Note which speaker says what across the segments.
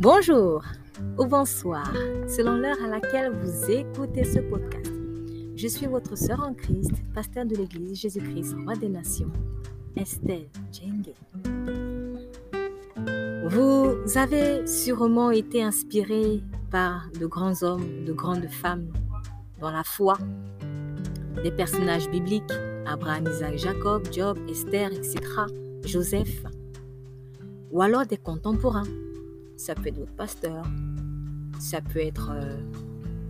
Speaker 1: Bonjour ou bonsoir, selon l'heure à laquelle vous écoutez ce podcast. Je suis votre sœur en Christ, pasteur de l'Église Jésus-Christ, roi des nations, Estelle Djenge. Vous avez sûrement été inspiré par de grands hommes, de grandes femmes dans la foi, des personnages bibliques, Abraham, Isaac, Jacob, Job, Esther, etc., Joseph, ou alors des contemporains. Ça peut être votre pasteur, ça peut être euh,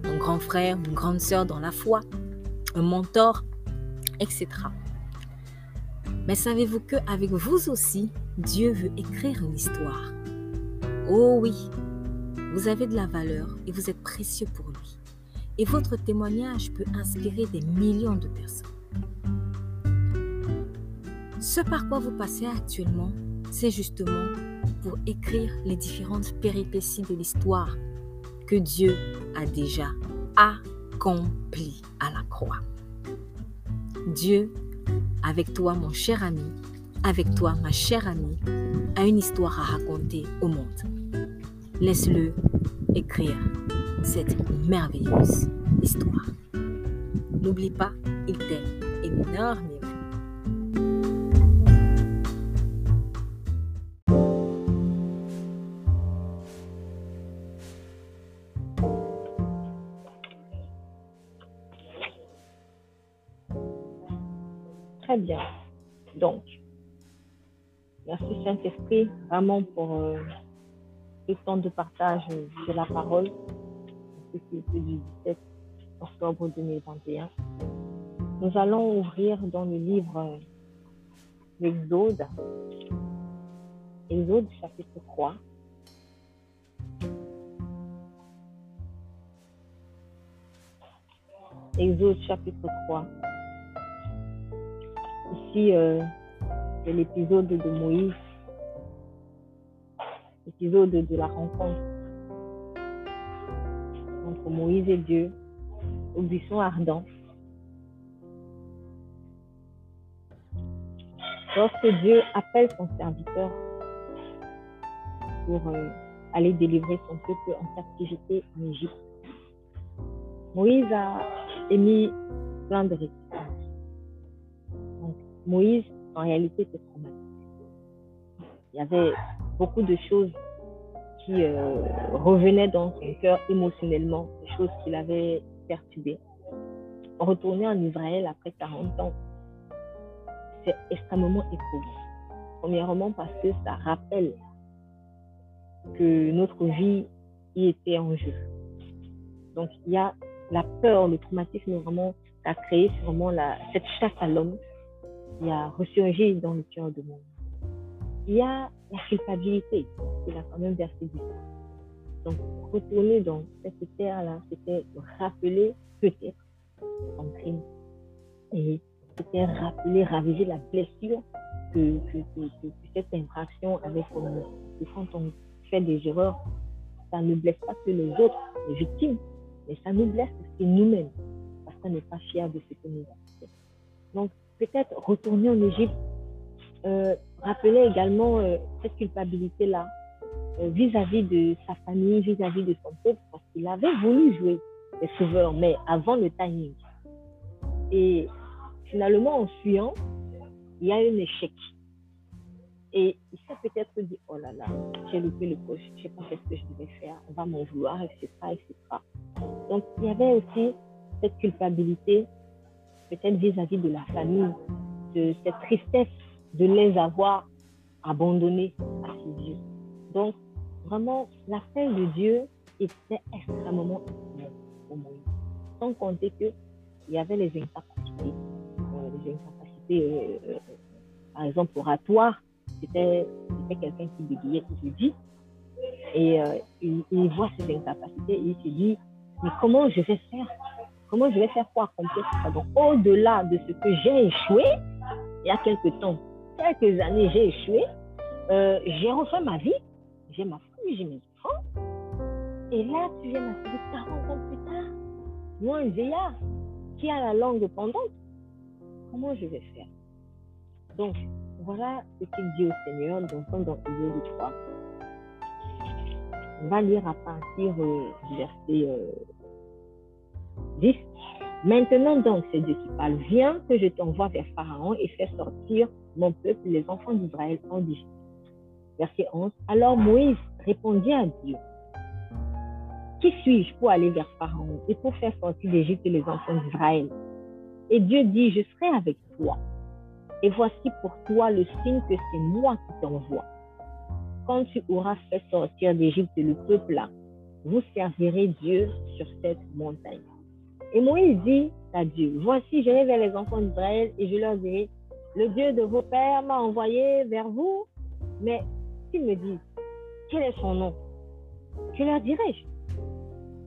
Speaker 1: un grand frère, une grande sœur dans la foi, un mentor, etc. Mais savez-vous que avec vous aussi, Dieu veut écrire une histoire? Oh oui, vous avez de la valeur et vous êtes précieux pour lui. Et votre témoignage peut inspirer des millions de personnes. Ce par quoi vous passez actuellement, c'est justement pour écrire les différentes péripéties de l'histoire que Dieu a déjà accompli à la croix. Dieu, avec toi mon cher ami, avec toi ma chère amie, a une histoire à raconter au monde. Laisse-le écrire cette merveilleuse histoire. N'oublie pas, il t'aime énormément.
Speaker 2: Très bien. Donc, merci Saint-Esprit vraiment pour euh, ce temps de partage de la parole. C'est du 17 octobre 2021. Nous allons ouvrir dans le livre l'Exode, Exode chapitre 3. Exode chapitre 3. Ici, euh, c'est l'épisode de Moïse, l'épisode de la rencontre entre Moïse et Dieu au buisson ardent. Lorsque Dieu appelle son serviteur pour euh, aller délivrer son peuple en captivité en Égypte, Moïse a émis plein de réticences. Moïse, en réalité, était traumatisé. Il y avait beaucoup de choses qui euh, revenaient dans son cœur émotionnellement, des choses qui l'avaient perturbé. Retourner en Israël après 40 ans, c'est extrêmement éprouvant. Premièrement parce que ça rappelle que notre vie y était en jeu. Donc il y a la peur, le traumatisme vraiment qu'a créé, c'est vraiment la, cette chasse à l'homme qui a ressurgi dans le cœur de monde. Il y a la culpabilité, il a quand même versé du sang. Donc, retourner dans cette terre-là, c'était rappeler peut-être son crime. Et c'était rappeler, raviver la blessure que, que, que, que cette infraction avait commise. Quand on fait des erreurs, ça ne blesse pas que les autres, les victimes, mais ça nous blesse aussi nous-mêmes, parce qu'on n'est pas fiers de ce que nous avons fait. Donc, peut-être retourner en Égypte, euh, rappeler également euh, cette culpabilité-là euh, vis-à-vis de sa famille, vis-à-vis de son peuple, parce qu'il avait voulu jouer les sauveurs, mais avant le timing. Et finalement, en fuyant, il y a un échec. Et il s'est peut-être dit, oh là là, j'ai loupé le coche, je ne sais pas ce que je devais faire, on va m'en vouloir, etc., etc. Donc, il y avait aussi cette culpabilité, peut-être vis-à-vis de la famille, de cette tristesse de les avoir abandonnés à ses yeux. Donc, vraiment, l'appel de Dieu était extrêmement important pour Moïse. Sans compter qu'il y avait les incapacités. Euh, les incapacités, euh, euh, par exemple, oratoires. C'était quelqu'un qui bégayait, qui dit. Et il, il, voit ces incapacités et il se dit, mais comment je vais faire Comment je vais faire pour accomplir ça Donc, au-delà de ce que j'ai échoué, il y a quelques temps, quelques années, j'ai échoué, euh, j'ai refait ma vie, j'ai ma famille, j'ai mes enfants. Et là, tu viens m'appeler 40 ans plus tard, moi, un vieillard qui a la langue pendante. Comment je vais faire? Donc, voilà ce qu'il dit au Seigneur, dans Exode 3. On va lire à partir euh, du verset 10. Euh, Maintenant donc, c'est Dieu qui parle, viens que je t'envoie vers Pharaon et fais sortir mon peuple, les enfants d'Israël, en Égypte. Verset 11. Alors Moïse répondit à Dieu, Qui suis-je pour aller vers Pharaon et pour faire sortir d'Égypte les enfants d'Israël? Et Dieu dit, je serai avec toi. Et voici pour toi le signe que c'est moi qui t'envoie. Quand tu auras fait sortir d'Égypte le peuple vous servirez Dieu sur cette montagne. Et Moïse dit à Dieu, voici, je vais vers les enfants d'Israël et je leur dirai, le Dieu de vos pères m'a envoyé vers vous. Mais s'ils me disent, quel est son nom? Que leur dirai-je?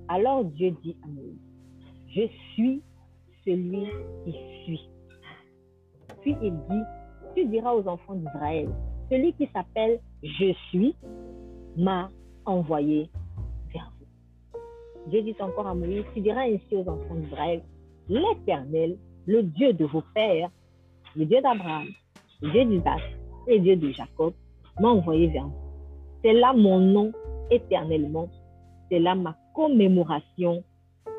Speaker 2: Alors Dieu dit à Moïse, je suis celui qui suis. Puis il dit, tu diras aux enfants d'Israël, celui qui s'appelle Je suis m'a envoyé Dieu dit encore à Moïse, tu diras ainsi aux enfants d'Israël, l'Éternel, le Dieu de vos pères, le Dieu d'Abraham, le Dieu d'Isaac et le Dieu de Jacob, m'a envoyé vers vous. C'est là mon nom éternellement. C'est là ma commémoration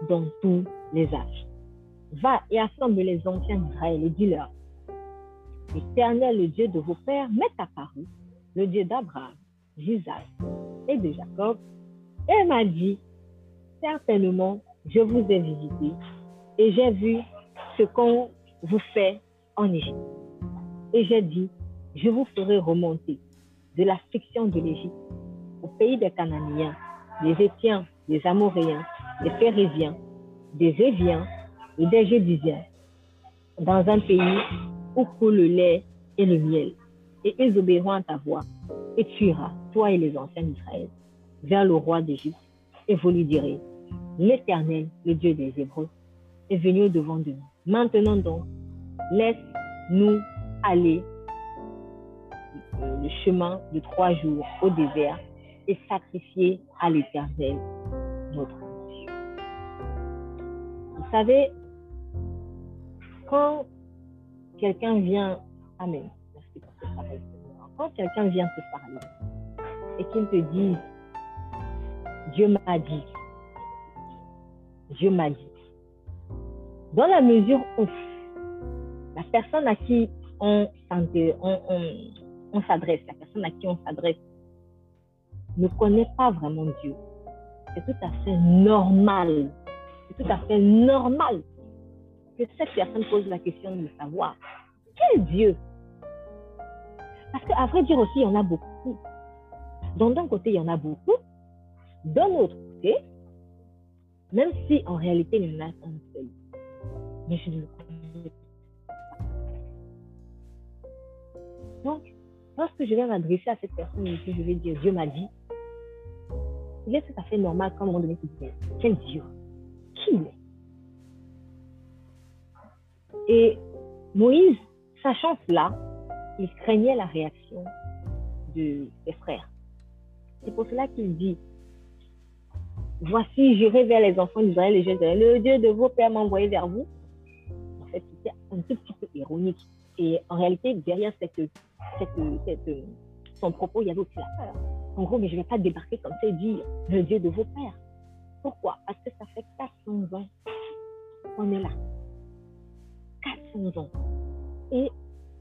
Speaker 2: dans tous les âges. Va et assemble les anciens d'Israël et dis-leur, l'Éternel, le Dieu de vos pères, m'est apparu, le Dieu d'Abraham, d'Isaac et de Jacob, et m'a dit, certainement, je vous ai visité et j'ai vu ce qu'on vous fait en Égypte. Et j'ai dit, je vous ferai remonter de la fiction de l'Égypte au pays des Cananéens, des Étiens, des Amoréens, des Phérésiens, des Éviens et des Jédusiens, dans un pays où coule le lait et le miel. Et ils obéiront à ta voix, et tu iras, toi et les anciens d'Israël, vers le roi d'Égypte, et vous lui direz, l'Éternel, le Dieu des Hébreux, est venu au-devant de nous. Maintenant donc, laisse-nous aller le chemin de trois jours au désert et sacrifier à l'Éternel, notre Dieu. Vous savez, quand quelqu'un vient, Amen, merci pour ce. Quand quelqu'un vient te parler et qu'il te dit, Dieu m'a dit, Dieu m'a dit. Dans la mesure où la personne à qui on, s'adresse, la personne à qui on s'adresse, ne connaît pas vraiment Dieu, c'est tout à fait normal. C'est tout à fait normal que cette personne pose la question de savoir quel Dieu Parce qu'à vrai dire aussi, il y en a beaucoup. D'un côté, il y en a beaucoup. D'un autre côté, même si en réalité il y en seul. Mais je ne le. Donc, lorsque je vais m'adresser à cette personne je vais dire Dieu m'a dit, il est tout à fait normal qu'à un moment donné, tu Quel Dieu Qui il est Et Moïse, sachant cela, il craignait la réaction de ses frères. C'est pour cela qu'il dit Voici, j'irai vers les enfants d'Israël et je dirai, le Dieu de vos pères m'a envoyé vers vous. En fait, c'était un tout petit peu ironique. Et en réalité, derrière cette, son propos, il y avait aussi la peur. En gros, mais je ne vais pas débarquer comme ça et dire le Dieu de vos pères. Pourquoi? Parce que ça fait 400 ans qu'on est là. 400 ans. Et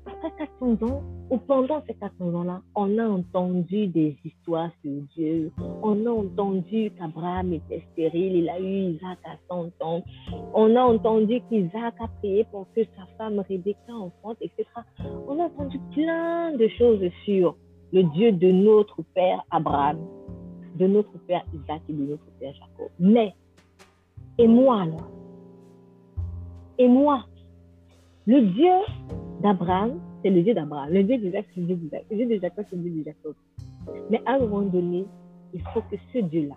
Speaker 2: après 400 ans, ou pendant ces 400 ans-là, on a entendu des histoires sur Dieu. On a entendu qu'Abraham était stérile, il a eu Isaac à 100 ans. On a entendu qu'Isaac a prié pour que sa femme Rebecca enfante, etc. On a entendu plein de choses sur le Dieu de notre père Abraham, de notre père Isaac et de notre père Jacob. Mais, et moi alors? Et moi? Le Dieu d'Abraham, c'est le Dieu d'Abraham. Le Dieu d'Isaac, c'est le Dieu d'Isaac. Le Dieu de Jacob, c'est le Dieu de Jacob. Mais à un moment donné, il faut que ce Dieu-là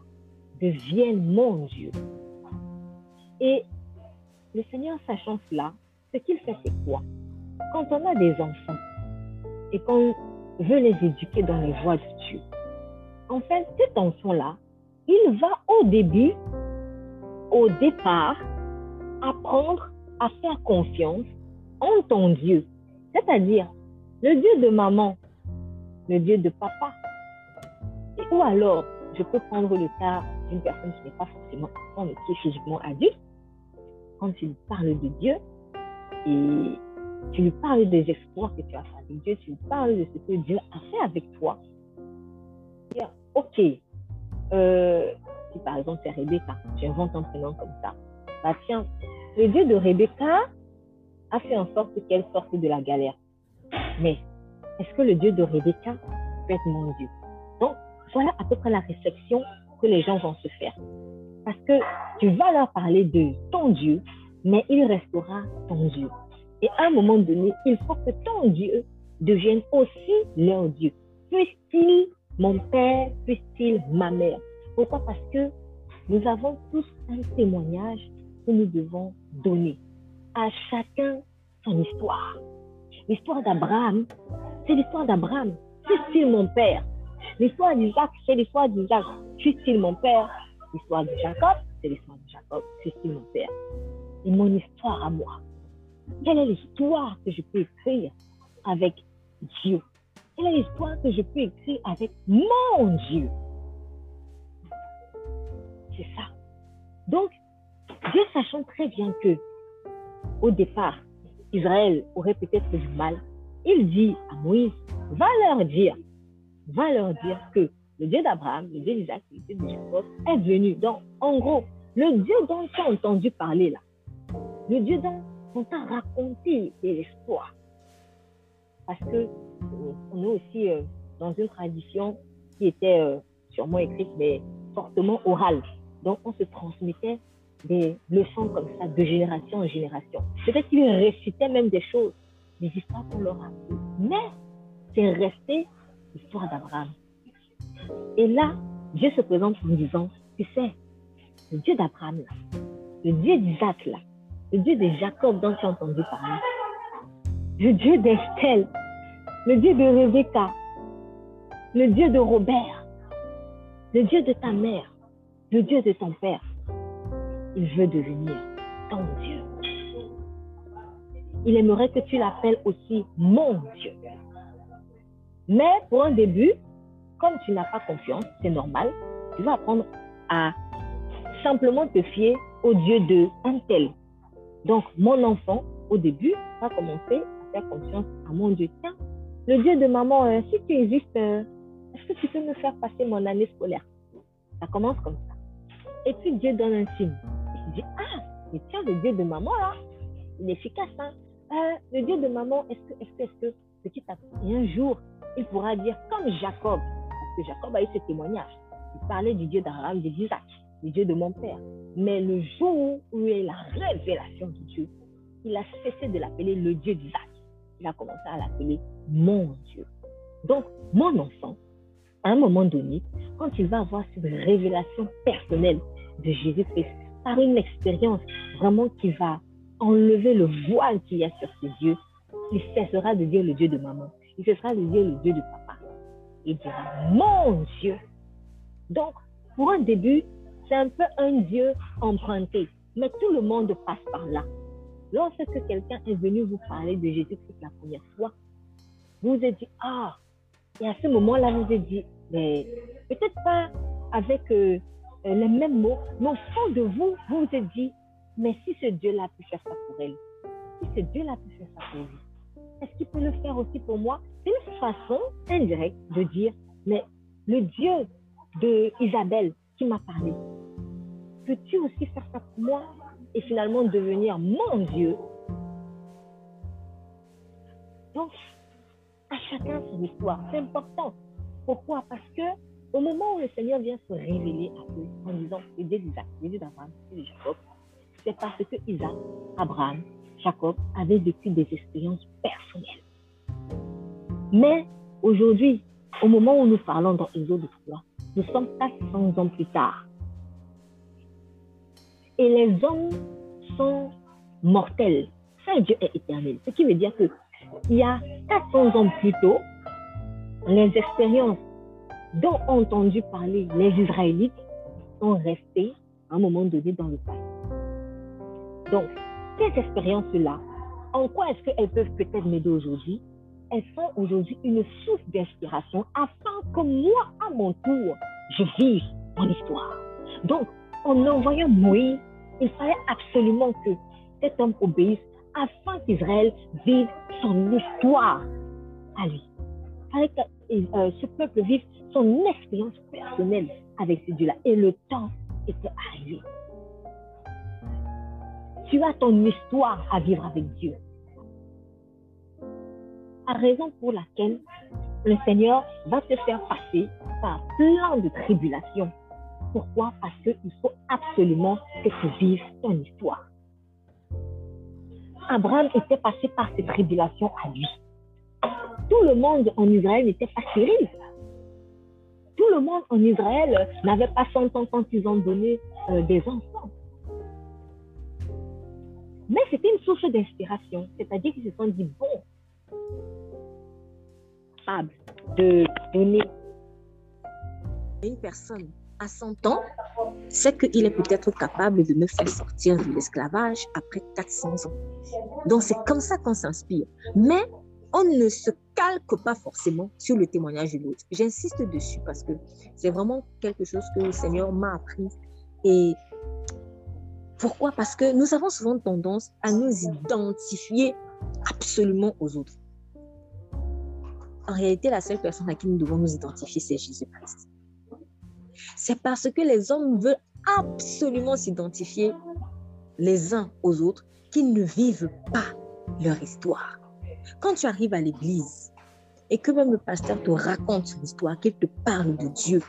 Speaker 2: devienne mon Dieu. Et le Seigneur, sachant cela, ce qu'il fait, c'est quoi? Quand on a des enfants et qu'on veut les éduquer dans les voies de Dieu, en fait, cet enfant-là, il va au début, au départ, apprendre à faire confiance en ton Dieu c'est-à-dire le Dieu de maman, le Dieu de papa, ou alors je peux prendre le cas d'une personne qui n'est pas forcément enfant, mais qui est physiquement adulte. Quand tu lui parles de Dieu et tu lui parles des espoirs que tu as fait avec Dieu, tu lui parles de ce que Dieu a fait avec toi. Ok, euh, si par exemple c'est Rebecca, j'invente un prénom comme ça, bah tiens, le Dieu de Rebecca a fait en sorte qu'elle sorte de la galère. Mais est-ce que le Dieu de Rebecca peut être mon Dieu? Donc, voilà à peu près la réflexion que les gens vont se faire. Parce que tu vas leur parler de ton Dieu, mais il restera ton Dieu. Et à un moment donné, il faut que ton Dieu devienne aussi leur Dieu. Puisse-t-il mon père, puisse-t-il ma mère? Pourquoi? Parce que nous avons tous un témoignage que nous devons donner. À chacun son histoire. L'histoire d'Abraham, c'est l'histoire d'Abraham. Puisse-t-il mon père L'histoire d'Isaac, c'est l'histoire d'Isaac. Puisse-t-il mon père L'histoire de Jacob, c'est l'histoire de Jacob. Puisse-t-il mon père Et mon histoire à moi. Quelle est l'histoire que je peux écrire avec Dieu? Quelle est l'histoire que je peux écrire avec mon Dieu? C'est ça. Donc, Dieu sachant très bien que, au départ, Israël aurait peut-être du mal, il dit à Moïse, va leur dire, va leur dire que le Dieu d'Abraham, le Dieu d'Isaac, le Dieu de Jacob est venu. Donc, en gros, le Dieu dont tu as entendu parler là, le Dieu dont on t'a raconté l'espoir. Parce que euh, on est aussi euh, dans une tradition qui était euh, sûrement écrite, mais fortement orale. Donc, on se transmettait des leçons comme ça de génération en génération. Peut-être qu'ils récitaient même des choses, des histoires qu'on leur a appris. Mais c'est resté l'histoire d'Abraham. Et là, Dieu se présente en disant, tu sais, le Dieu d'Abraham, le Dieu d'Isaac, le Dieu de Jacob dont tu as entendu parler, le Dieu d'Estelle, le Dieu de Rebecca, le Dieu de Robert, le Dieu de ta mère, le Dieu de ton père, il veut devenir ton Dieu. Il aimerait que tu l'appelles aussi mon Dieu. Mais pour un début, comme tu n'as pas confiance, c'est normal, tu vas apprendre à simplement te fier au Dieu de un tel. Donc, mon enfant, au début, va commencer à faire confiance à mon Dieu. Tiens, le Dieu de maman, euh, si tu existes, euh, est-ce que tu peux me faire passer mon année scolaire? Ça commence comme ça. Et puis Dieu donne un signe. Ah, mais tiens, le Dieu de maman, là, il est efficace. Hein? Euh, le Dieu de maman, est-ce que, est-ce que, est-ce que, petit à petit, un jour, il pourra dire comme Jacob, parce que Jacob a eu ce témoignage. Il parlait du Dieu d'Abraham, de d'Isaac, du Dieu de mon père. Mais le jour où il a la révélation de Dieu, il a cessé de l'appeler le Dieu d'Isaac. Il a commencé à l'appeler mon Dieu. Donc, mon enfant, à un moment donné, quand il va avoir cette révélation personnelle de Jésus-Christ, par une expérience vraiment qui va enlever le voile qu'il y a sur ses yeux, il cessera de dire le Dieu de maman. Il cessera de dire le Dieu de papa. Il dira mon Dieu. Donc, pour un début, c'est un peu un Dieu emprunté. Mais tout le monde passe par là. Lorsque quelqu'un est venu vous parler de Jésus-Christ la première fois, vous êtes dit, ah, et à ce moment-là, vous êtes dit, mais peut-être pas avec euh, les mêmes mots, mais au fond de vous, vous vous êtes dit, mais si ce Dieu-là a pu faire ça pour elle, si ce Dieu-là a pu faire ça pour lui, est-ce qu'il peut le faire aussi pour moi? C'est une façon indirecte de dire, mais le Dieu de Isabelle qui m'a parlé, peux-tu aussi faire ça pour moi et finalement devenir mon Dieu? Donc, à chacun son histoire. C'est important. Pourquoi? Parce que au moment où le Seigneur vient se révéler à eux en disant le Dieu d'Isaac, le Dieu d'Abraham, le Dieu de Jacob, c'est parce que Isaac, Abraham, Jacob avaient vécu des expériences personnelles. Mais aujourd'hui, au moment où nous parlons dans Exode 3, nous sommes 400 ans plus tard. Et les hommes sont mortels. Saint Dieu est éternel. Ce qui veut dire que il y a 400 ans plus tôt, les expériences dont ont entendu parler les Israélites sont restées à un moment donné dans le passé. Donc, ces expériences-là, en quoi est-ce qu'elles peuvent peut-être m'aider aujourd'hui? Elles sont aujourd'hui une source d'inspiration afin que moi, à mon tour, je vive mon histoire. Donc, en envoyant Moïse, il fallait absolument que cet homme obéisse afin qu'Israël vive son histoire à lui. Il fallait que euh, ce peuple vive son expérience personnelle avec ce Dieu-là. Et le temps était arrivé. Tu as ton histoire à vivre avec Dieu. La raison pour laquelle le Seigneur va te faire passer par plein de tribulations. Pourquoi? Parce qu'il faut absolument que tu vives ton histoire. Abraham était passé par ces tribulations à lui. Tout le monde en Israël n'était pas stérile. Tout le monde en Israël n'avait pas 100 ans quand ils ont donné euh, des enfants. Mais c'était une source d'inspiration. C'est-à-dire qu'ils se sont dit, bon, capable de donner
Speaker 1: une personne à 100 ans, c'est qu'il est peut-être capable de me faire sortir de l'esclavage après 400 ans. Donc c'est comme ça qu'on s'inspire. Mais on ne se calque pas forcément sur le témoignage de l'autre. J'insiste dessus parce que c'est vraiment quelque chose que le Seigneur m'a appris. Et pourquoi? Parce que nous avons souvent tendance à nous identifier absolument aux autres. En réalité, la seule personne à qui nous devons nous identifier, c'est Jésus-Christ. C'est parce que les hommes veulent absolument s'identifier les uns aux autres qu'ils ne vivent pas leur histoire. Quand tu arrives à l'église et que même le pasteur te raconte son histoire, qu'il te parle de Dieu,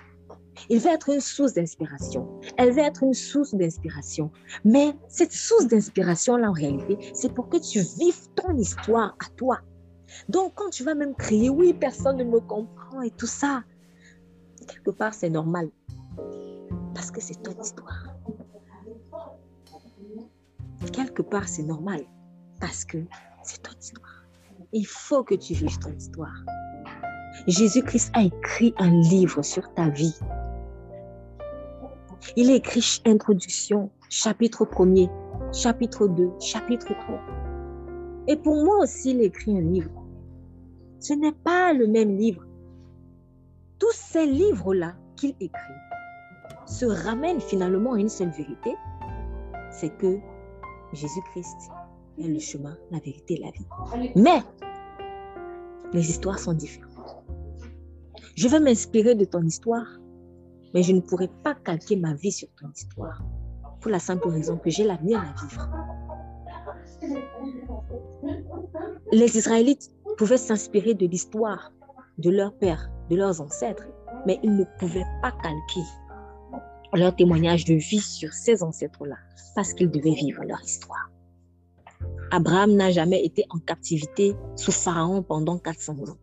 Speaker 1: il va être une source d'inspiration. Elle va être une source d'inspiration. Mais cette source d'inspiration-là, en réalité, c'est pour que tu vives ton histoire à toi. Donc, quand tu vas même crier, oui, personne ne me comprend et tout ça, quelque part, c'est normal. Parce que c'est ton histoire. Quelque part, c'est normal. Parce que c'est ton histoire. Il faut que tu vives ton histoire. Jésus-Christ a écrit un livre sur ta vie. Il a écrit introduction, chapitre 1er, chapitre 2, chapitre 3. Et pour moi aussi, il a écrit un livre. Ce n'est pas le même livre. Tous ces livres-là qu'il écrit se ramènent finalement à une seule vérité, c'est que Jésus-Christ est le chemin, la vérité et la vie. Mais les histoires sont différentes. Je vais m'inspirer de ton histoire, mais je ne pourrai pas calquer ma vie sur ton histoire, pour la simple raison que j'ai la mienne à vivre. Les Israélites pouvaient s'inspirer de l'histoire de leur père, de leurs ancêtres, mais ils ne pouvaient pas calquer leur témoignage de vie sur ces ancêtres-là, parce qu'ils devaient vivre leur histoire. Abraham n'a jamais été en captivité sous Pharaon pendant 400 ans.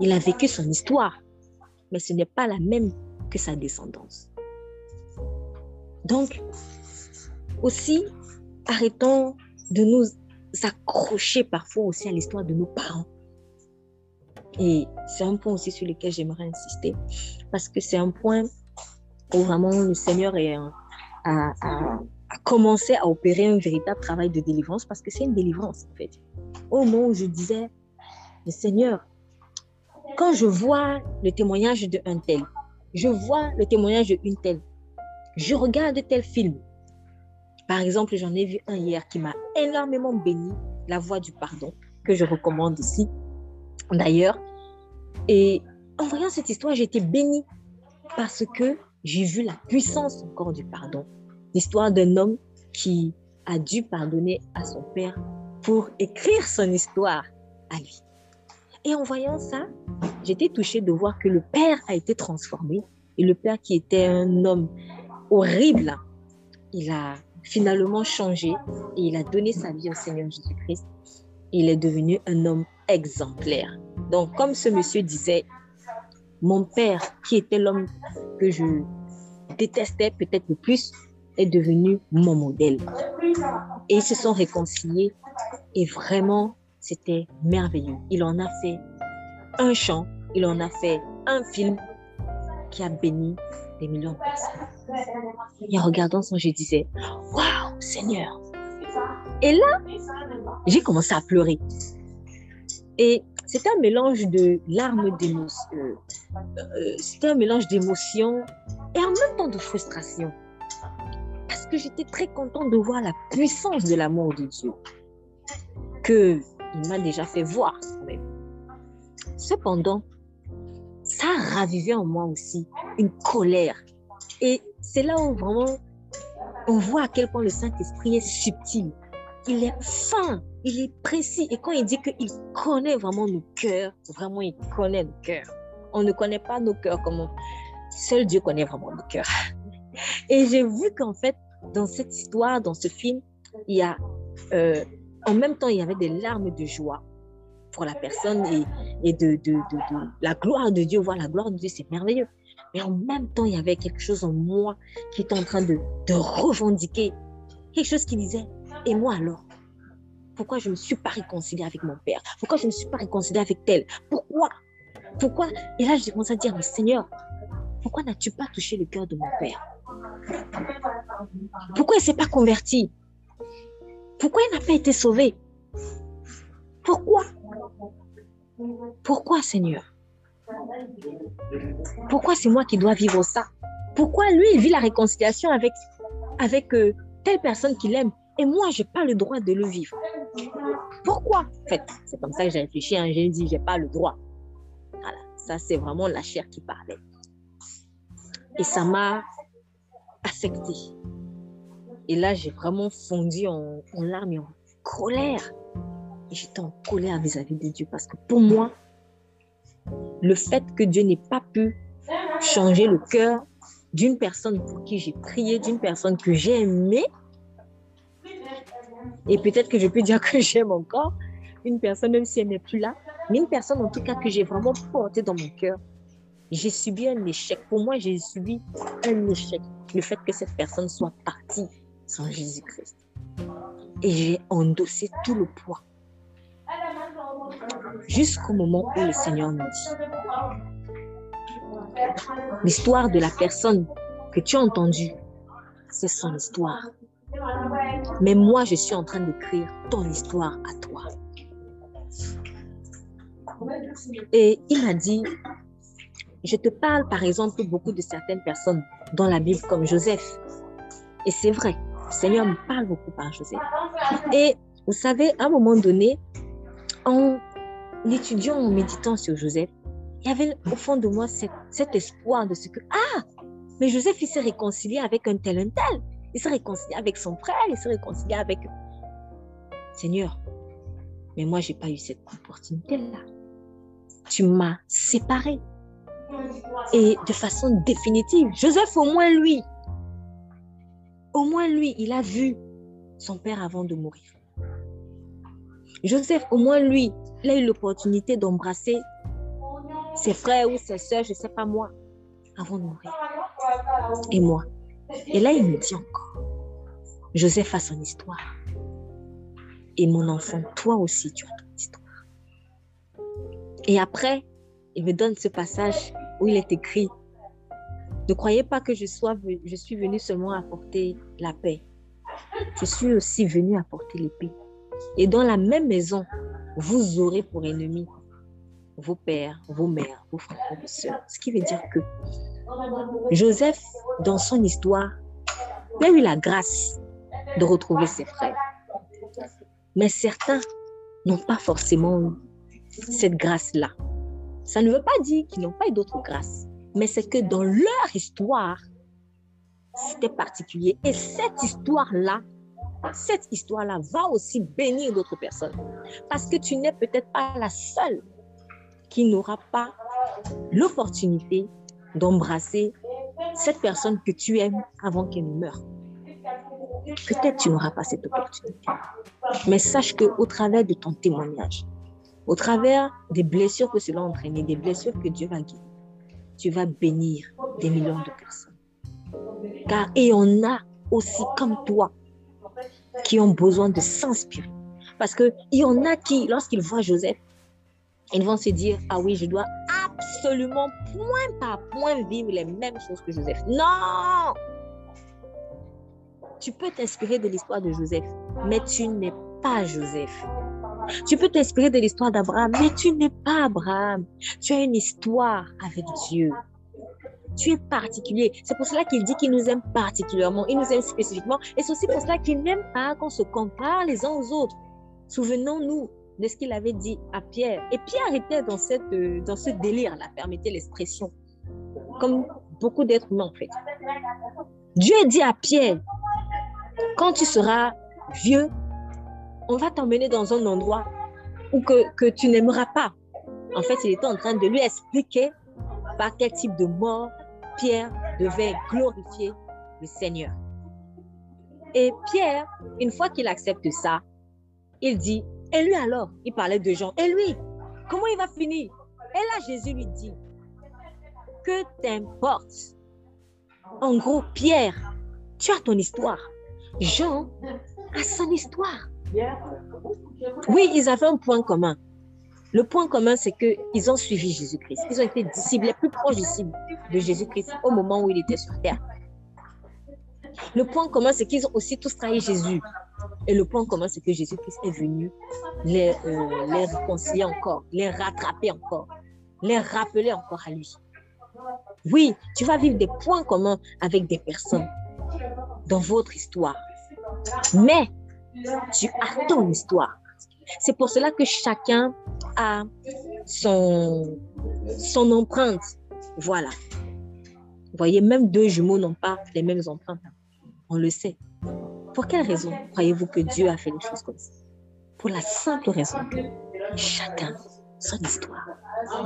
Speaker 1: Il a vécu son histoire, mais ce n'est pas la même que sa descendance. Donc, aussi, arrêtons de nous accrocher parfois aussi à l'histoire de nos parents. Et c'est un point aussi sur lequel j'aimerais insister, parce que c'est un point où vraiment le Seigneur a, commencé à opérer un véritable travail de délivrance, parce que c'est une délivrance en fait. Au moment où je disais, le Seigneur, quand je vois le témoignage de un tel, je vois le témoignage d'une telle, je regarde tel film. Par exemple, j'en ai vu un hier qui m'a énormément béni, La Voix du Pardon, que je recommande ici. D'ailleurs, et en voyant cette histoire, j'ai été bénie parce que j'ai vu la puissance encore du pardon. L'histoire d'un homme qui a dû pardonner à son père pour écrire son histoire à lui. Et en voyant ça, j'étais touchée de voir que le père a été transformé. Et le père qui était un homme horrible, il a finalement changé et il a donné sa vie au Seigneur Jésus-Christ. Il est devenu un homme exemplaire. Donc, comme ce monsieur disait, mon père, qui était l'homme que je détestais peut-être le plus, est devenu mon modèle. Et ils se sont réconciliés et vraiment, c'était merveilleux. Il en a fait un chant, il en a fait un film qui a béni des millions de personnes. Et en regardant son, je disais, waouh, Seigneur. Et là, j'ai commencé à pleurer. Et c'est un mélange de larmes d'émotion, euh, c'était un mélange d'émotions et en même temps de frustration. Parce que j'étais très contente de voir la puissance de l'amour de Dieu que il m'a déjà fait voir. Cependant, ça a ravivé en moi aussi une colère. Et c'est là où vraiment on voit à quel point le Saint-Esprit est subtil. Il est fin, il est précis. Et quand il dit qu'il connaît vraiment nos cœurs, vraiment il connaît nos cœurs. On ne connaît pas nos cœurs comme seul Dieu connaît vraiment nos cœurs. Et j'ai vu qu'en fait, dans cette histoire, dans ce film, il y a, euh, en même temps, il y avait des larmes de joie pour la personne et, de, la gloire de Dieu. Voir la gloire de Dieu, c'est merveilleux. Mais en même temps, il y avait quelque chose en moi qui était en train de, de revendiquer. Quelque chose qui disait, et moi alors Pourquoi je ne me suis pas réconciliée avec mon père? Pourquoi je ne me suis pas réconciliée avec tel? Pourquoi? Pourquoi? Et là, j'ai commencé à dire, mais Seigneur, pourquoi n'as-tu pas touché le cœur de mon père? Pourquoi il ne s'est pas converti Pourquoi il n'a pas été sauvé Pourquoi? Pourquoi, Seigneur? Pourquoi c'est moi qui dois vivre ça? Pourquoi lui, il vit la réconciliation avec, avec euh, telle personne qu'il aime et moi, je n'ai pas le droit de le vivre? Pourquoi? En fait, c'est comme ça que j'ai réfléchi. Hein. J'ai dit, je n'ai pas le droit. Voilà, ça, c'est vraiment la chair qui parlait. Et ça m'a affecté. Et là, j'ai vraiment fondu en, larmes et en colère. Et j'étais en colère vis-à-vis -vis de Dieu parce que pour moi, le fait que Dieu n'ait pas pu changer le cœur d'une personne pour qui j'ai prié, d'une personne que j'ai aimée, et peut-être que je peux dire que j'aime encore, une personne, même si elle n'est plus là, mais une personne en tout cas que j'ai vraiment portée dans mon cœur, j'ai subi un échec. Pour moi, j'ai subi un échec. Le fait que cette personne soit partie sans Jésus-Christ. Et j'ai endossé tout le poids. Jusqu'au moment où le Seigneur nous dit, l'histoire de la personne que tu as entendue, c'est son histoire. Mais moi, je suis en train d'écrire ton histoire à toi. Et il m'a dit, je te parle par exemple beaucoup de certaines personnes dans la Bible comme Joseph. Et c'est vrai, le Seigneur me parle beaucoup par Joseph. Et vous savez, à un moment donné, en étudiant, en méditant sur Joseph, il y avait au fond de moi cet, espoir de ce que, ah, mais Joseph, il s'est réconcilié avec un tel, un tel. Il s'est réconcilié avec son frère, il s'est réconcilié avec... Seigneur, mais moi, je n'ai pas eu cette opportunité-là. Tu m'as séparé et de façon définitive. Joseph, au moins lui, au moins lui, il a vu son père avant de mourir. Joseph, au moins lui, il a eu l'opportunité d'embrasser ses frères ou ses soeurs, je ne sais pas moi, avant de mourir. Et moi. Et là, il me dit encore, Joseph a son histoire. Et mon enfant, toi aussi, tu as ton histoire. Et après, il me donne ce passage où il est écrit Ne croyez pas que je, sois, suis venu seulement apporter la paix. Je suis aussi venu apporter l'épée. Et dans la même maison, vous aurez pour ennemis vos pères, vos mères, vos frères, vos soeurs. Ce qui veut dire que Joseph, dans son histoire, a eu la grâce de retrouver ses frères. Mais certains n'ont pas forcément cette grâce-là. Ça ne veut pas dire qu'ils n'ont pas eu d'autres grâces, mais c'est que dans leur histoire, c'était particulier. Et cette histoire-là, cette histoire-là va aussi bénir d'autres personnes. Parce que tu n'es peut-être pas la seule qui n'aura pas l'opportunité d'embrasser cette personne que tu aimes avant qu'elle meure. Peut-être tu n'auras pas cette opportunité. Mais sache qu'au travers de ton témoignage, au travers des blessures que cela a entraîné, des blessures que Dieu va guérir, tu vas bénir des millions de personnes. Car et on a aussi comme toi qui ont besoin de s'inspirer. Parce qu'il y en a qui, lorsqu'ils voient Joseph, ils vont se dire, ah oui, je dois absolument point par point vivre les mêmes choses que Joseph. Non Tu peux t'inspirer de l'histoire de Joseph, mais tu n'es pas Joseph.
Speaker 2: Tu peux t'inspirer de l'histoire d'Abraham, mais tu n'es pas Abraham. Tu as une histoire avec Dieu. Tu es particulier. C'est pour cela qu'il dit qu'il nous aime particulièrement. Il nous aime spécifiquement. Et c'est aussi pour cela qu'il n'aime pas qu'on se compare les uns aux autres. Souvenons-nous de ce qu'il avait dit à Pierre. Et Pierre était dans, cette, dans ce délire-là, permettez l'expression. Comme beaucoup d'êtres humains, en fait. Dieu dit à Pierre, quand tu seras vieux, on va t'emmener dans un endroit où que, que tu n'aimeras pas. En fait, il était en train de lui expliquer par quel type de mort Pierre devait glorifier le Seigneur. Et Pierre, une fois qu'il accepte ça, il dit, et lui alors, il parlait de Jean, et lui, comment il va finir? Et là, Jésus lui dit, que t'importe? En gros, Pierre, tu as ton histoire. Jean a son histoire. Oui, ils avaient un point commun. Le point commun, c'est qu'ils ont suivi Jésus-Christ. Ils ont été disciples les plus proches de Jésus-Christ au moment où il était sur terre. Le point commun, c'est qu'ils ont aussi tous trahi Jésus. Et le point commun, c'est que Jésus-Christ est venu les, euh, les réconcilier encore, les rattraper encore, les rappeler encore à lui. Oui, tu vas vivre des points communs avec des personnes dans votre histoire. Mais tu as ton histoire. C'est pour cela que chacun a son, son empreinte. Voilà. Vous voyez, même deux jumeaux n'ont pas les mêmes empreintes. On le sait. Pour quelle raison croyez-vous que Dieu a fait les choses comme ça? Pour la simple raison que chacun son histoire.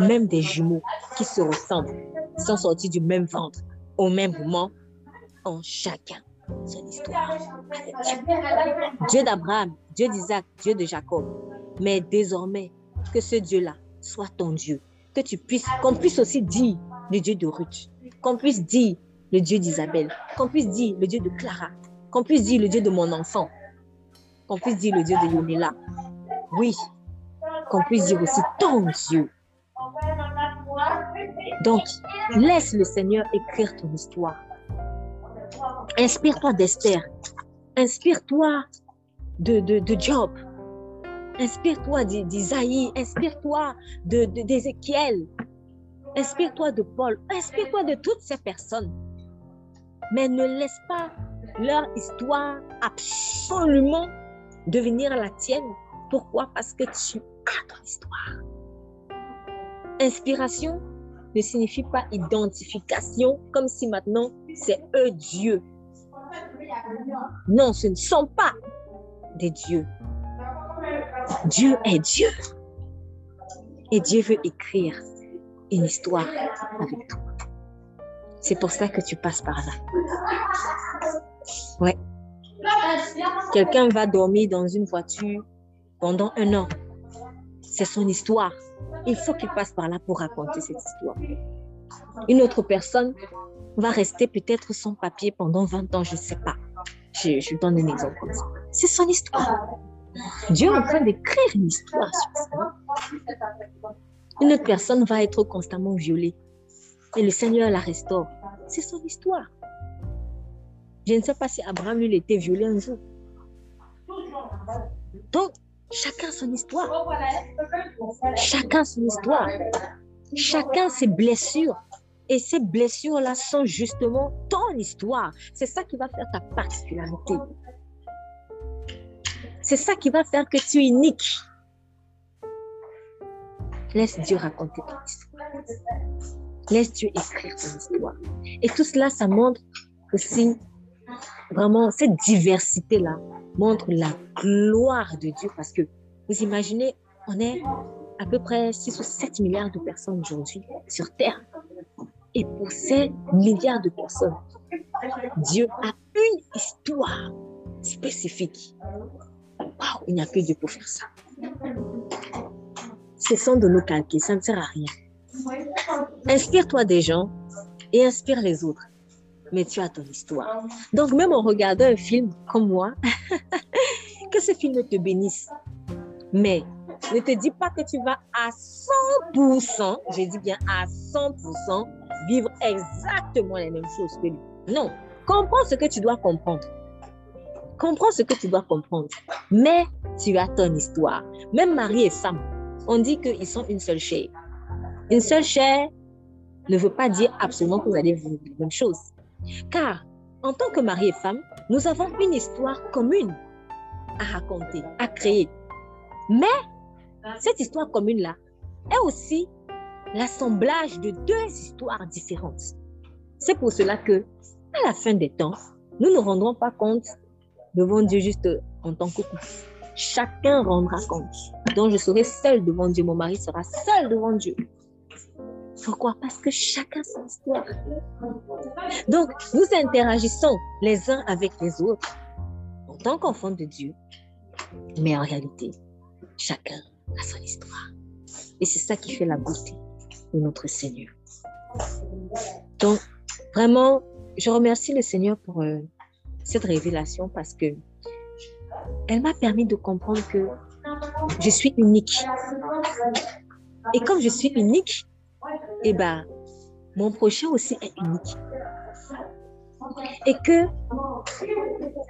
Speaker 2: Même des jumeaux qui se ressemblent, sont sortis du même ventre au même moment, ont chacun son histoire Dieu. d'Abraham, Dieu d'Isaac, Dieu de Jacob. Mais désormais, que ce Dieu-là soit ton Dieu. Que tu puisses, qu'on puisse aussi dire le Dieu de Ruth, qu'on puisse dire le Dieu d'Isabelle, qu'on puisse dire le Dieu de Clara, qu'on puisse dire le Dieu de mon enfant, qu'on puisse dire le Dieu de Yonela. Oui, qu'on puisse dire aussi ton Dieu. Donc, laisse le Seigneur écrire ton histoire. Inspire-toi d'Esther. Inspire-toi de, de, Job. Inspire-toi d'Isaïe. Inspire-toi d'Ézéchiel. Inspire-toi de Paul. Inspire-toi de toutes ces personnes. Mais ne laisse pas leur histoire absolument devenir la tienne. Pourquoi? Parce que tu as ton histoire. Inspiration ne signifie pas identification, comme si maintenant c'est eux Dieu. Non, ce ne sont pas des dieux. Dieu est Dieu. Et Dieu veut écrire une histoire avec toi. C'est pour ça que tu passes par là. Ouais. Quelqu'un va dormir dans une voiture pendant un an. C'est son histoire. Il faut qu'il passe par là pour raconter cette histoire. Une autre personne va rester peut-être sans papier pendant 20 ans, je ne sais pas. Je, donne un exemple. C'est son histoire. Dieu est en train d'écrire une histoire sur ça. Une autre personne va être constamment violée et le Seigneur la restaure. C'est son histoire. Je ne sais pas si Abraham, lui, était violé un jour. Donc, chacun son histoire. Chacun son histoire. Chacun ses blessures. Et ces blessures-là sont justement ton histoire. C'est ça qui va faire ta particularité. C'est ça qui va faire que tu es unique. Laisse Dieu raconter ton histoire. Laisse Dieu écrire ton histoire. Et tout cela, ça montre aussi vraiment cette diversité-là montre la gloire de Dieu parce que vous imaginez, on est à peu près 6 ou 7 milliards de personnes aujourd'hui sur Terre. Et pour ces milliards de personnes, Dieu a une histoire spécifique. Waouh, il n'y a que Dieu pour faire ça. Cessons de nous calquer, ça ne sert à rien. Inspire-toi des gens et inspire les autres. Mais tu as ton histoire. Donc même en regardant un film comme moi, que ce film te bénisse. Mais ne te dis pas que tu vas à 100%, je dis bien à 100%, vivre exactement les mêmes choses que lui. Non, comprends ce que tu dois comprendre.
Speaker 1: comprends ce que tu dois comprendre. Mais tu as ton histoire. Même mari et femme, on dit qu'ils sont une seule chair. Une seule chair ne veut pas dire absolument que vous allez vivre la même chose. Car en tant que mari et femme, nous avons une histoire commune à raconter, à créer. Mais cette histoire commune-là est aussi l'assemblage de deux histoires différentes. C'est pour cela que, à la fin des temps, nous ne rendrons pas compte devant Dieu juste en tant que couple. Chacun rendra compte. Donc je serai seul devant Dieu, mon mari sera seul devant Dieu. Pourquoi? Parce que chacun son histoire. Donc, nous interagissons les uns avec les autres en tant qu'enfants de Dieu. Mais en réalité, chacun a son histoire. Et c'est ça qui fait la beauté de notre Seigneur. Donc, vraiment, je remercie le Seigneur pour euh, cette révélation parce que elle m'a permis de comprendre que je suis unique. Et comme je suis unique, eh ben, mon prochain aussi est unique. Et que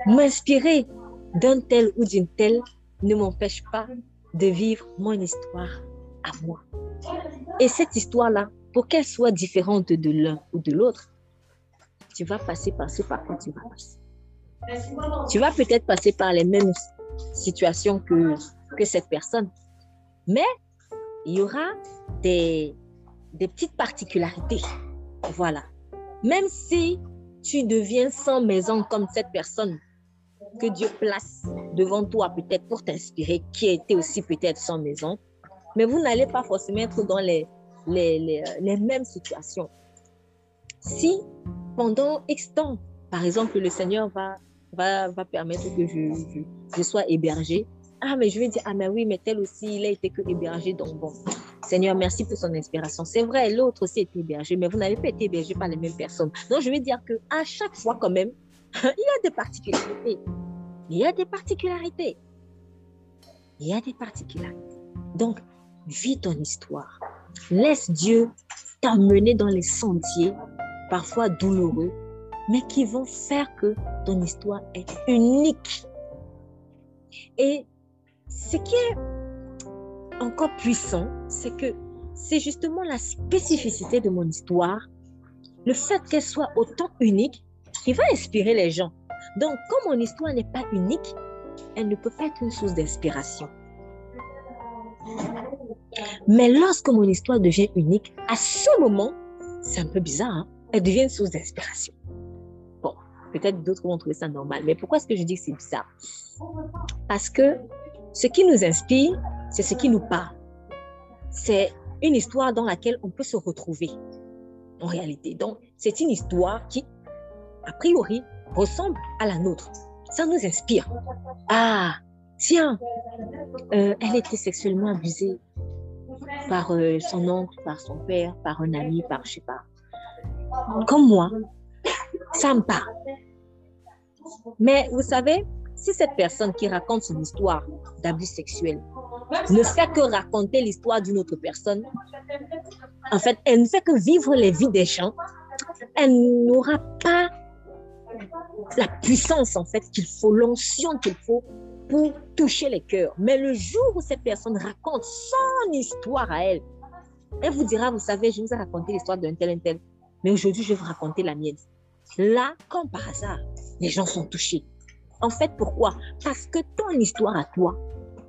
Speaker 1: m'inspirer d'un tel ou d'une telle ne m'empêche pas de vivre mon histoire à moi. Et cette histoire-là, pour qu'elle soit différente de l'un ou de l'autre, tu vas passer par ce par quoi tu vas passer. Tu vas peut-être passer par les mêmes situations que, que cette personne, mais il y aura des, des petites particularités. Voilà. Même si tu deviens sans maison comme cette personne que Dieu place devant toi peut-être pour t'inspirer, qui était aussi peut-être sans maison, mais vous n'allez pas forcément être dans les, les, les, les, mêmes situations. Si pendant X temps, par exemple, le Seigneur va, va, va permettre que je, je, sois hébergé, ah, mais je vais dire, ah, mais oui, mais tel aussi, il a été que hébergé, donc bon. Seigneur, merci pour son inspiration. C'est vrai, l'autre aussi est hébergé, mais vous n'avez pas été hébergé par les mêmes personnes. Donc, je vais dire que à chaque fois, quand même, il y a des particularités. Il y a des particularités. Il y a des particularités. Donc, vis ton histoire. Laisse Dieu t'amener dans les sentiers, parfois douloureux, mais qui vont faire que ton histoire est unique. Et ce qui est encore puissant, c'est que c'est justement la spécificité de mon histoire, le fait qu'elle soit autant unique, qui va inspirer les gens. Donc, comme mon histoire n'est pas unique, elle ne peut pas être une source d'inspiration. Mais lorsque mon histoire devient unique, à ce moment, c'est un peu bizarre, hein? elle devient une source d'inspiration. Bon, peut-être d'autres vont trouver ça normal, mais pourquoi est-ce que je dis que c'est bizarre? Parce que ce qui nous inspire, c'est ce qui nous parle. C'est une histoire dans laquelle on peut se retrouver en réalité. Donc, c'est une histoire qui, a priori, ressemble à la nôtre. Ça nous inspire. Ah, tiens, euh, elle était sexuellement abusée par euh, son oncle, par son père, par un ami, par je sais pas. Comme moi, ça me parle. Mais vous savez, si cette personne qui raconte son histoire d'abus sexuel ne fait que raconter l'histoire d'une autre personne, en fait, elle ne fait que vivre les vies des gens, elle n'aura pas la puissance, en fait, qu'il faut, l'onction qu'il faut pour toucher les cœurs. Mais le jour où cette personne raconte son histoire à elle, elle vous dira, vous savez, je vous ai raconté l'histoire d'un tel, un tel, mais aujourd'hui, je vais vous raconter la mienne. Là, comme par hasard, les gens sont touchés. En fait, pourquoi? Parce que ton histoire à toi,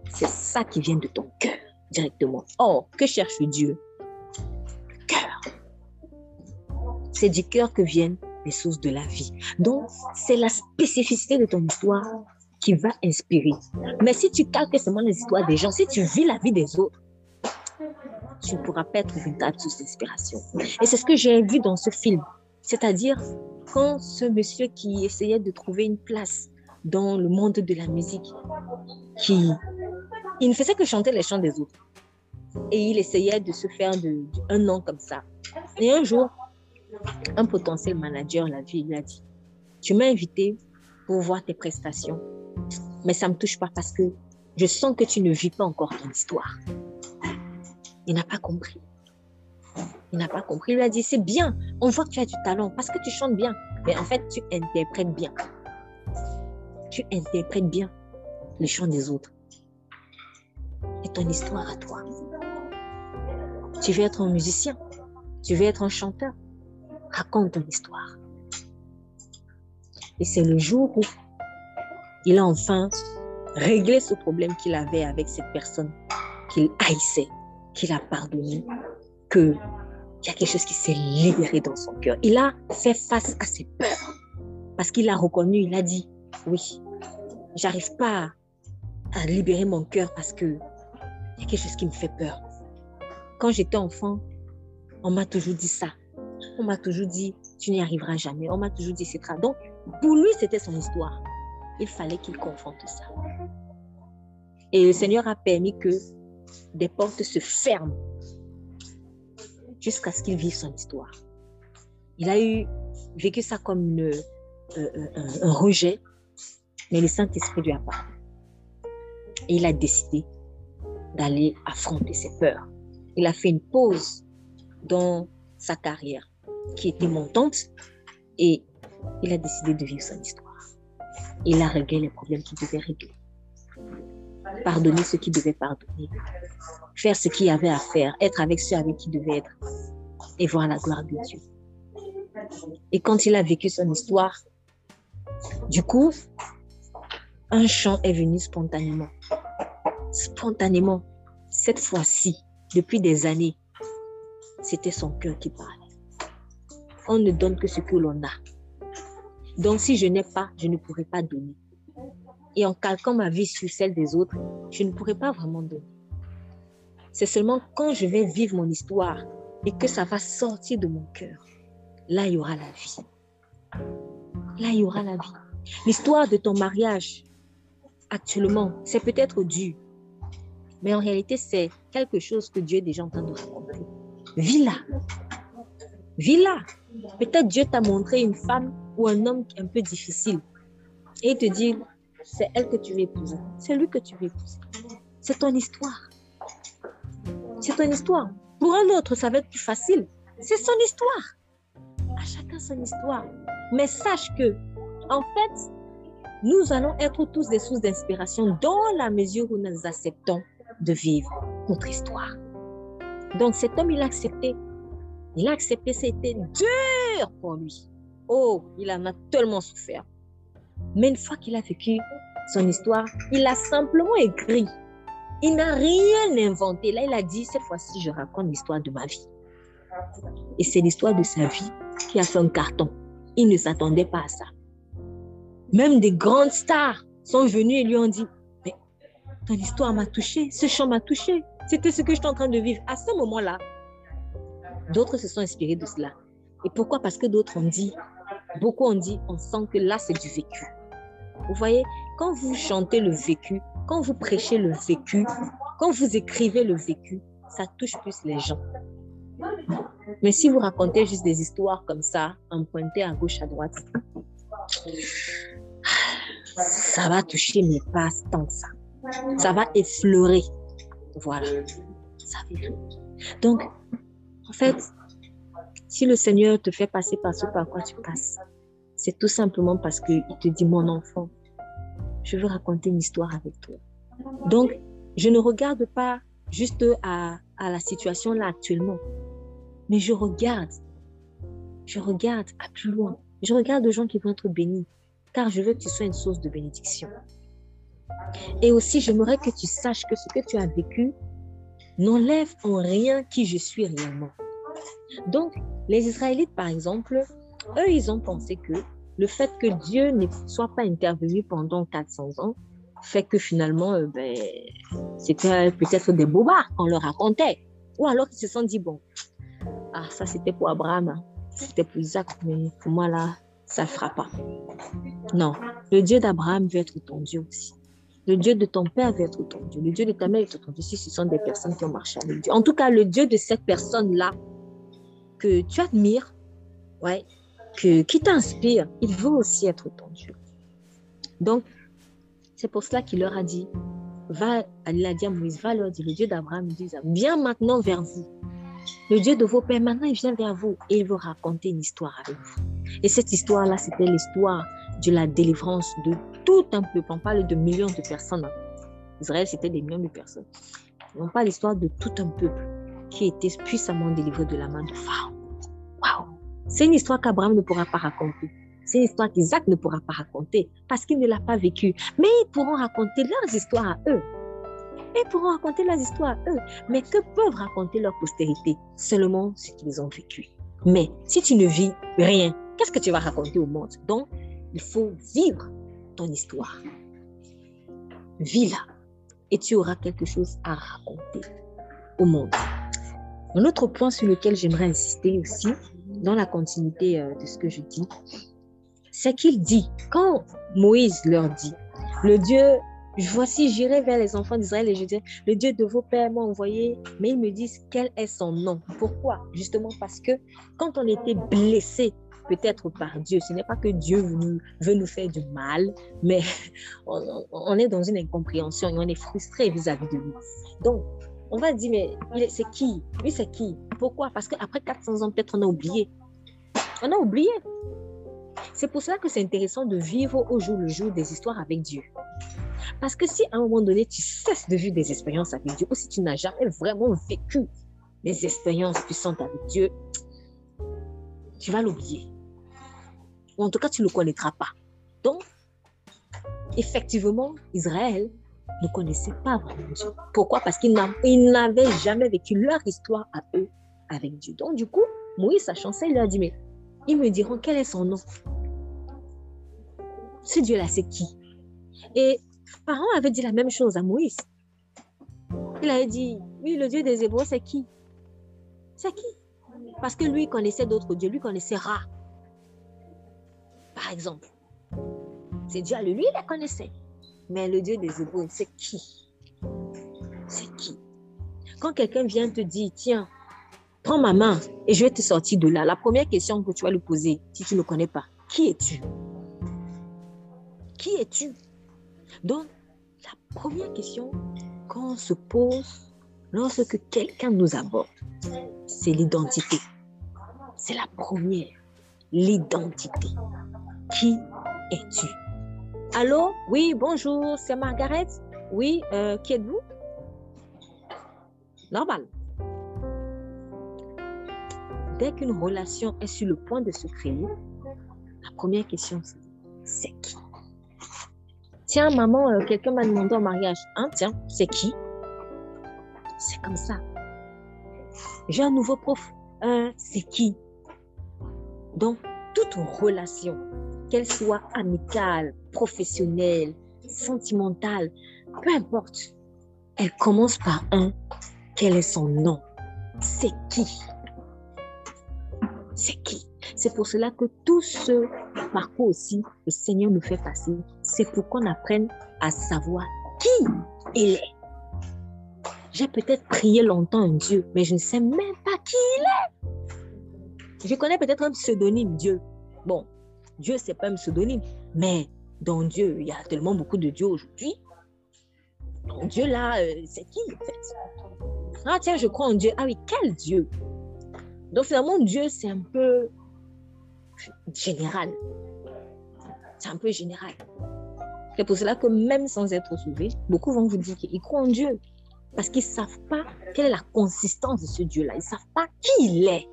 Speaker 1: c'est ça qui vient de ton cœur directement. Or, que cherche Dieu? Le cœur. C'est du cœur que viennent les sources de la vie. Donc, c'est la spécificité de ton histoire qui va inspirer. Mais si tu calques seulement les histoires des gens, si tu vis la vie des autres, tu ne pourras pas être une véritable source d'inspiration. Et c'est ce que j'ai vu dans ce film. C'est-à-dire, quand ce monsieur qui essayait de trouver une place dans le monde de la musique, qui il ne faisait que chanter les chants des autres. Et il essayait de se faire un nom comme ça. Et un jour, un potentiel manager l'a vu, il a dit, tu m'as invité pour voir tes prestations, mais ça ne me touche pas parce que je sens que tu ne vis pas encore ton histoire. Il n'a pas compris. Il n'a pas compris. Il lui a dit, c'est bien, on voit que tu as du talent parce que tu chantes bien, mais en fait, tu interprètes bien.
Speaker 2: tu interprètes bien les chants des autres. Et ton histoire à toi. Tu veux être un musicien, tu veux être un chanteur. Raconte ton histoire. Et c'est le jour où il a enfin réglé ce problème qu'il avait avec cette personne qu'il haïssait, qu'il a pardonné, qu'il y a quelque chose qui s'est libéré dans son cœur. Il a fait face à ses peurs parce qu'il a reconnu, il a dit, oui, j'arrive pas à libérer mon cœur parce que il y a quelque chose qui me fait peur. Quand j'étais enfant, on m'a toujours dit ça. On m'a toujours dit, tu n'y arriveras jamais. On m'a toujours dit, etc. Donc, pour lui, c'était son histoire. Il fallait qu'il confronte ça. Et le Seigneur a permis que des portes se ferment jusqu'à ce qu'il vive son histoire. Il a eu vécu ça comme euh, euh, un, rejet, mais le Saint-Esprit lui a parlé. Il a décidé d'aller affronter ses peurs. Il a fait une pause dans sa carrière qui était montante et il a décidé de vivre son histoire. Il a réglé les problèmes qu'il devait régler. Pardonner ce qu'il devait pardonner. Faire ce qu'il avait à faire. Être avec ceux avec qui il devait être. Et voir la gloire de Dieu. Et quand il a vécu son histoire, du coup, un chant est venu spontanément. Spontanément. Cette fois-ci, depuis des années, c'était son cœur qui parlait. On ne donne que ce que l'on a. Donc, si je n'ai pas, je ne pourrai pas donner. Et en calquant ma vie sur celle des autres, je ne pourrai pas vraiment donner. C'est seulement quand je vais vivre mon histoire et que ça va sortir de mon cœur, là, il y aura la vie. Là, il y aura la vie. L'histoire de ton mariage, actuellement, c'est peut-être dur. Mais en réalité, c'est quelque chose que Dieu est déjà en train de raconter. Vis-la. Vis-la. Peut-être Dieu t'a montré une femme ou un homme un peu difficile et te dit, c'est elle que tu veux épouser. C'est lui que tu veux épouser. C'est ton histoire. C'est ton histoire. Pour un autre, ça va être plus facile. C'est son histoire. À chacun son histoire. Mais sache que, en fait, nous allons être tous des sources d'inspiration dans la mesure où nous acceptons de vivre notre histoire. Donc cet homme, il a accepté. Il a accepté, c'était dur pour lui. Oh, il en a tellement souffert. Mais une fois qu'il a vécu son histoire, il a simplement écrit. Il n'a rien inventé. Là, il a dit, cette fois-ci, je raconte l'histoire de ma vie. Et c'est l'histoire de sa vie qui a fait un carton. Il ne s'attendait pas à ça. Même des grandes stars sont venues et lui ont dit, mais ton histoire m'a touché, ce chant m'a touché. C'était ce que j'étais en train de vivre. À ce moment-là, d'autres se sont inspirés de cela. Et pourquoi? Parce que d'autres ont dit, beaucoup ont dit, on sent que là, c'est du vécu. Vous voyez, quand vous chantez le vécu, quand vous prêchez le vécu, quand vous écrivez le vécu, ça touche plus les gens. Mais si vous racontez juste des histoires comme ça, emprunté à gauche, à droite, ça va toucher, mais pas tant que ça. Ça va effleurer. Voilà. Ça va Donc, en fait, si le Seigneur te fait passer par ce par quoi tu passes, c'est tout simplement parce qu'il te dit, mon enfant, je veux raconter une histoire avec toi. Donc, je ne regarde pas juste à, la situation là actuellement, mais je regarde, je regarde à plus loin. Je regarde les gens qui vont être bénis, car je veux que tu sois une source de bénédiction. Et aussi, j'aimerais que tu saches que ce que tu as vécu n'enlève en rien qui je suis réellement. Donc, les Israélites, par exemple, eux, ils ont pensé que le fait que Dieu ne soit pas intervenu pendant 400 ans fait que finalement, euh, ben, c'était peut-être des bobards qu'on leur racontait. Ou alors ils se sont dit, bon, ah, ça c'était pour Abraham, hein. c'était pour Isaac, mais pour moi là, ça ne fera pas. Non, le Dieu d'Abraham veut être ton Dieu aussi. Le Dieu de ton père veut être ton Dieu. Le Dieu de ta mère veut être ton Dieu. Si ce sont des personnes qui ont marché avec Dieu. En tout cas, le Dieu de cette personne-là que tu admires, ouais, que, qui t'inspire, il veut aussi être ton Dieu. Donc, c'est pour cela qu'il leur a dit, va, il a dit à Moïse, va leur dire, le Dieu d'Abraham dit, viens maintenant vers vous. Le Dieu de vos pères, maintenant, il vient vers vous et il veut raconter une histoire avec vous. Et cette histoire-là, c'était l'histoire de la délivrance de
Speaker 1: tout un peuple. On parle de millions de personnes. Israël, c'était des millions de personnes. On parle l'histoire de tout un peuple qui était puissamment délivré de la main de Pharaon. Waouh! C'est une histoire qu'Abraham ne pourra pas raconter. C'est une histoire qu'Isaac ne pourra pas raconter parce qu'il ne l'a pas vécue. Mais ils pourront raconter leurs histoires à eux. Ils pourront raconter leurs histoires à eux. Mais que peuvent raconter leur postérité? Seulement ce qu'ils ont vécu. Mais si tu ne vis rien, qu'est-ce que tu vas raconter au monde? Donc, il faut vivre ton histoire. Vis-la et tu auras quelque chose à raconter au monde. Un autre point sur lequel j'aimerais insister aussi, dans la continuité euh, de ce que je dis, c'est qu'il dit, quand Moïse leur dit, le Dieu, voici, j'irai vers les enfants d'Israël et je dirai, le Dieu de vos pères m'a envoyé, mais ils me disent quel est son nom? Pourquoi? Justement parce que quand on était blessé peut-être par Dieu, ce n'est pas que Dieu veut nous, faire du mal, mais on, est dans une incompréhension et on est frustré vis-à-vis de lui. Donc, on va dire, mais c'est qui? Lui, c'est qui? Pourquoi? Parce qu'après 400 ans, peut-être on a oublié. On a oublié. C'est pour cela que c'est intéressant de vivre au jour le jour des histoires avec Dieu. Parce que si à un moment donné, tu cesses de vivre des expériences avec Dieu, ou si tu n'as jamais vraiment vécu des expériences puissantes avec Dieu, tu vas l'oublier. Ou en tout cas, tu ne le connaîtras pas. Donc, effectivement, Israël ne connaissait pas vraiment Dieu. Pourquoi? Parce qu'ils n'avaient jamais vécu leur histoire à eux avec Dieu. Donc, du coup, Moïse, sachant ça, il leur a dit, mais ils me diront quel est son nom? Ce Dieu-là, c'est qui? Et Pharaon avait dit la même chose à Moïse. Il avait dit, oui, le Dieu des Hébreux, c'est qui? C'est qui? Parce que lui connaissait d'autres dieux, lui connaissait Ra. Par exemple. C'est Dieu, lui, il la connaissait. Mais le Dieu des Hébreux, c'est qui? C'est qui? Quand quelqu'un vient te dire, tiens, prends ma main et je vais te sortir de là. La première question que tu vas lui poser, si tu ne le connais pas, qui es-tu? Qui es-tu? Donc, la première question qu'on se pose lorsque quelqu'un nous aborde, c'est l'identité. C'est la première, l'identité. Qui es-tu? Allô? Oui, bonjour, c'est Margaret. Oui, euh, qui êtes-vous? Normal dès qu'une relation est sur le point de se créer, la première question, c'est qui? Tiens, maman, euh, quelqu'un m'a demandé en mariage. Hein, tiens, c'est qui? C'est comme ça. J'ai un nouveau prof. Hein, c'est qui? Donc, toute relation, qu'elle soit amicale, professionnelle, sentimentale, peu importe, elle commence par un. Quel est son nom? C'est qui? C'est qui? C'est pour cela que tout ce parcours aussi, le Seigneur nous fait passer, c'est pour qu'on apprenne à savoir qui il est. J'ai peut-être prié longtemps un Dieu, mais je ne sais même pas qui il est. Je connais peut-être un pseudonyme Dieu. Bon, Dieu, c'est pas un pseudonyme, mais dans Dieu, il y a tellement beaucoup de dieux aujourd'hui. Dieu là, euh, c'est qui en fait? Ah tiens, je crois en Dieu. Ah oui, quel Dieu? Donc finalement, Dieu, c'est un peu général. C'est un peu général. C'est pour cela que même sans être sauvés, beaucoup vont vous dire qu'ils croient en Dieu. Parce qu'ils ne savent pas quelle est la consistance de ce Dieu-là. Ils ne savent pas qui il est.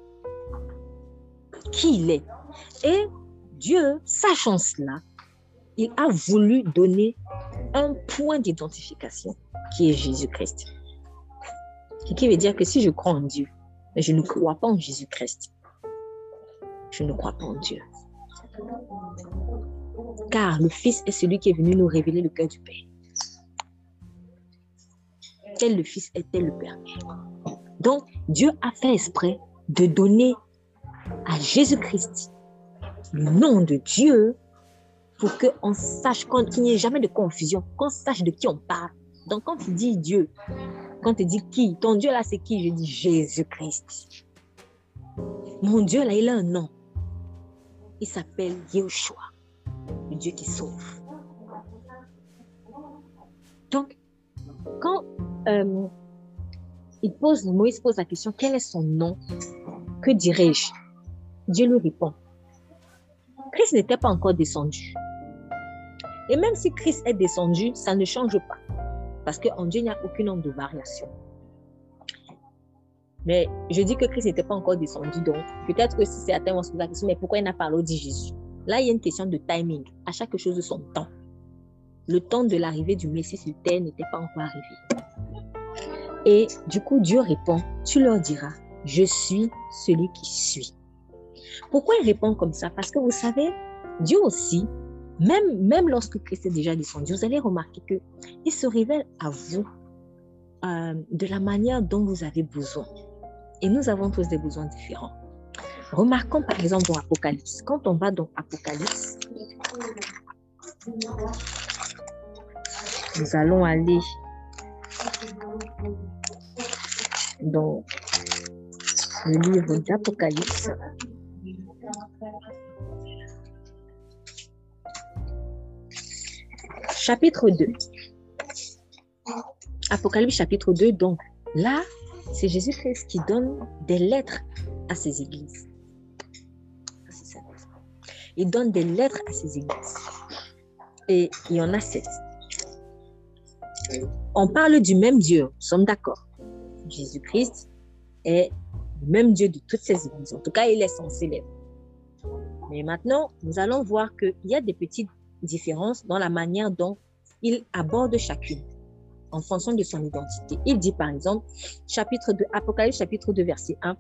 Speaker 1: Qui il est. Et Dieu, sachant cela, il a voulu donner un point d'identification qui est Jésus-Christ. Ce qui veut dire que si je crois en Dieu, mais je ne crois pas en Jésus-Christ. Je ne crois pas en Dieu. Car le Fils est celui qui est venu nous révéler le cœur du Père. Tel le Fils est-tel le Père. Donc, Dieu a fait exprès de donner à Jésus-Christ le nom de Dieu pour qu'on sache, qu'il n'y ait jamais de confusion, qu'on sache de qui on parle. Donc, quand tu dis Dieu, quand tu dis qui, ton Dieu là, c'est qui? Je dis Jésus-Christ. Mon Dieu là, il a un nom. Il s'appelle Yeshua, le Dieu qui sauve. Donc, quand euh, il pose, Moïse pose la question, quel est son nom? Que dirais-je? Dieu lui répond, Christ n'était pas encore descendu. Et même si Christ est descendu, ça ne change pas. Parce qu'en Dieu, il n'y a aucune onde de variation. Mais je dis que Christ n'était pas encore descendu, donc peut-être que si certains vont se poser la question, mais pourquoi il n'a pas dit Jésus? Là, il y a une question de timing. À chaque chose son temps. Le temps de l'arrivée du Messie sur terre n'était pas encore arrivé. Et du coup, Dieu répond, tu leur diras, je suis celui qui suis. Pourquoi il répond comme ça? Parce que vous savez, Dieu aussi, même, même lorsque Christ est déjà descendu, vous allez remarquer qu'il se révèle à vous euh, de la manière dont vous avez besoin. Et nous avons tous des besoins différents. Remarquons par exemple dans Apocalypse. Quand on va dans Apocalypse, nous allons aller dans le livre d'Apocalypse. Chapitre 2. Apocalypse chapitre 2, donc là, c'est Jésus-Christ qui donne des lettres à ses églises. Il donne des lettres à ses églises. Et il y en a sept. On parle du même Dieu, nous sommes d'accord. Jésus-Christ est le même Dieu de toutes ces églises. En tout cas, il est censé l'être. Mais maintenant, nous allons voir qu'il y a des petites différences dans la manière dont il aborde chacune en fonction de son identité. Il dit par exemple, chapitre 2, Apocalypse chapitre 2, verset 1,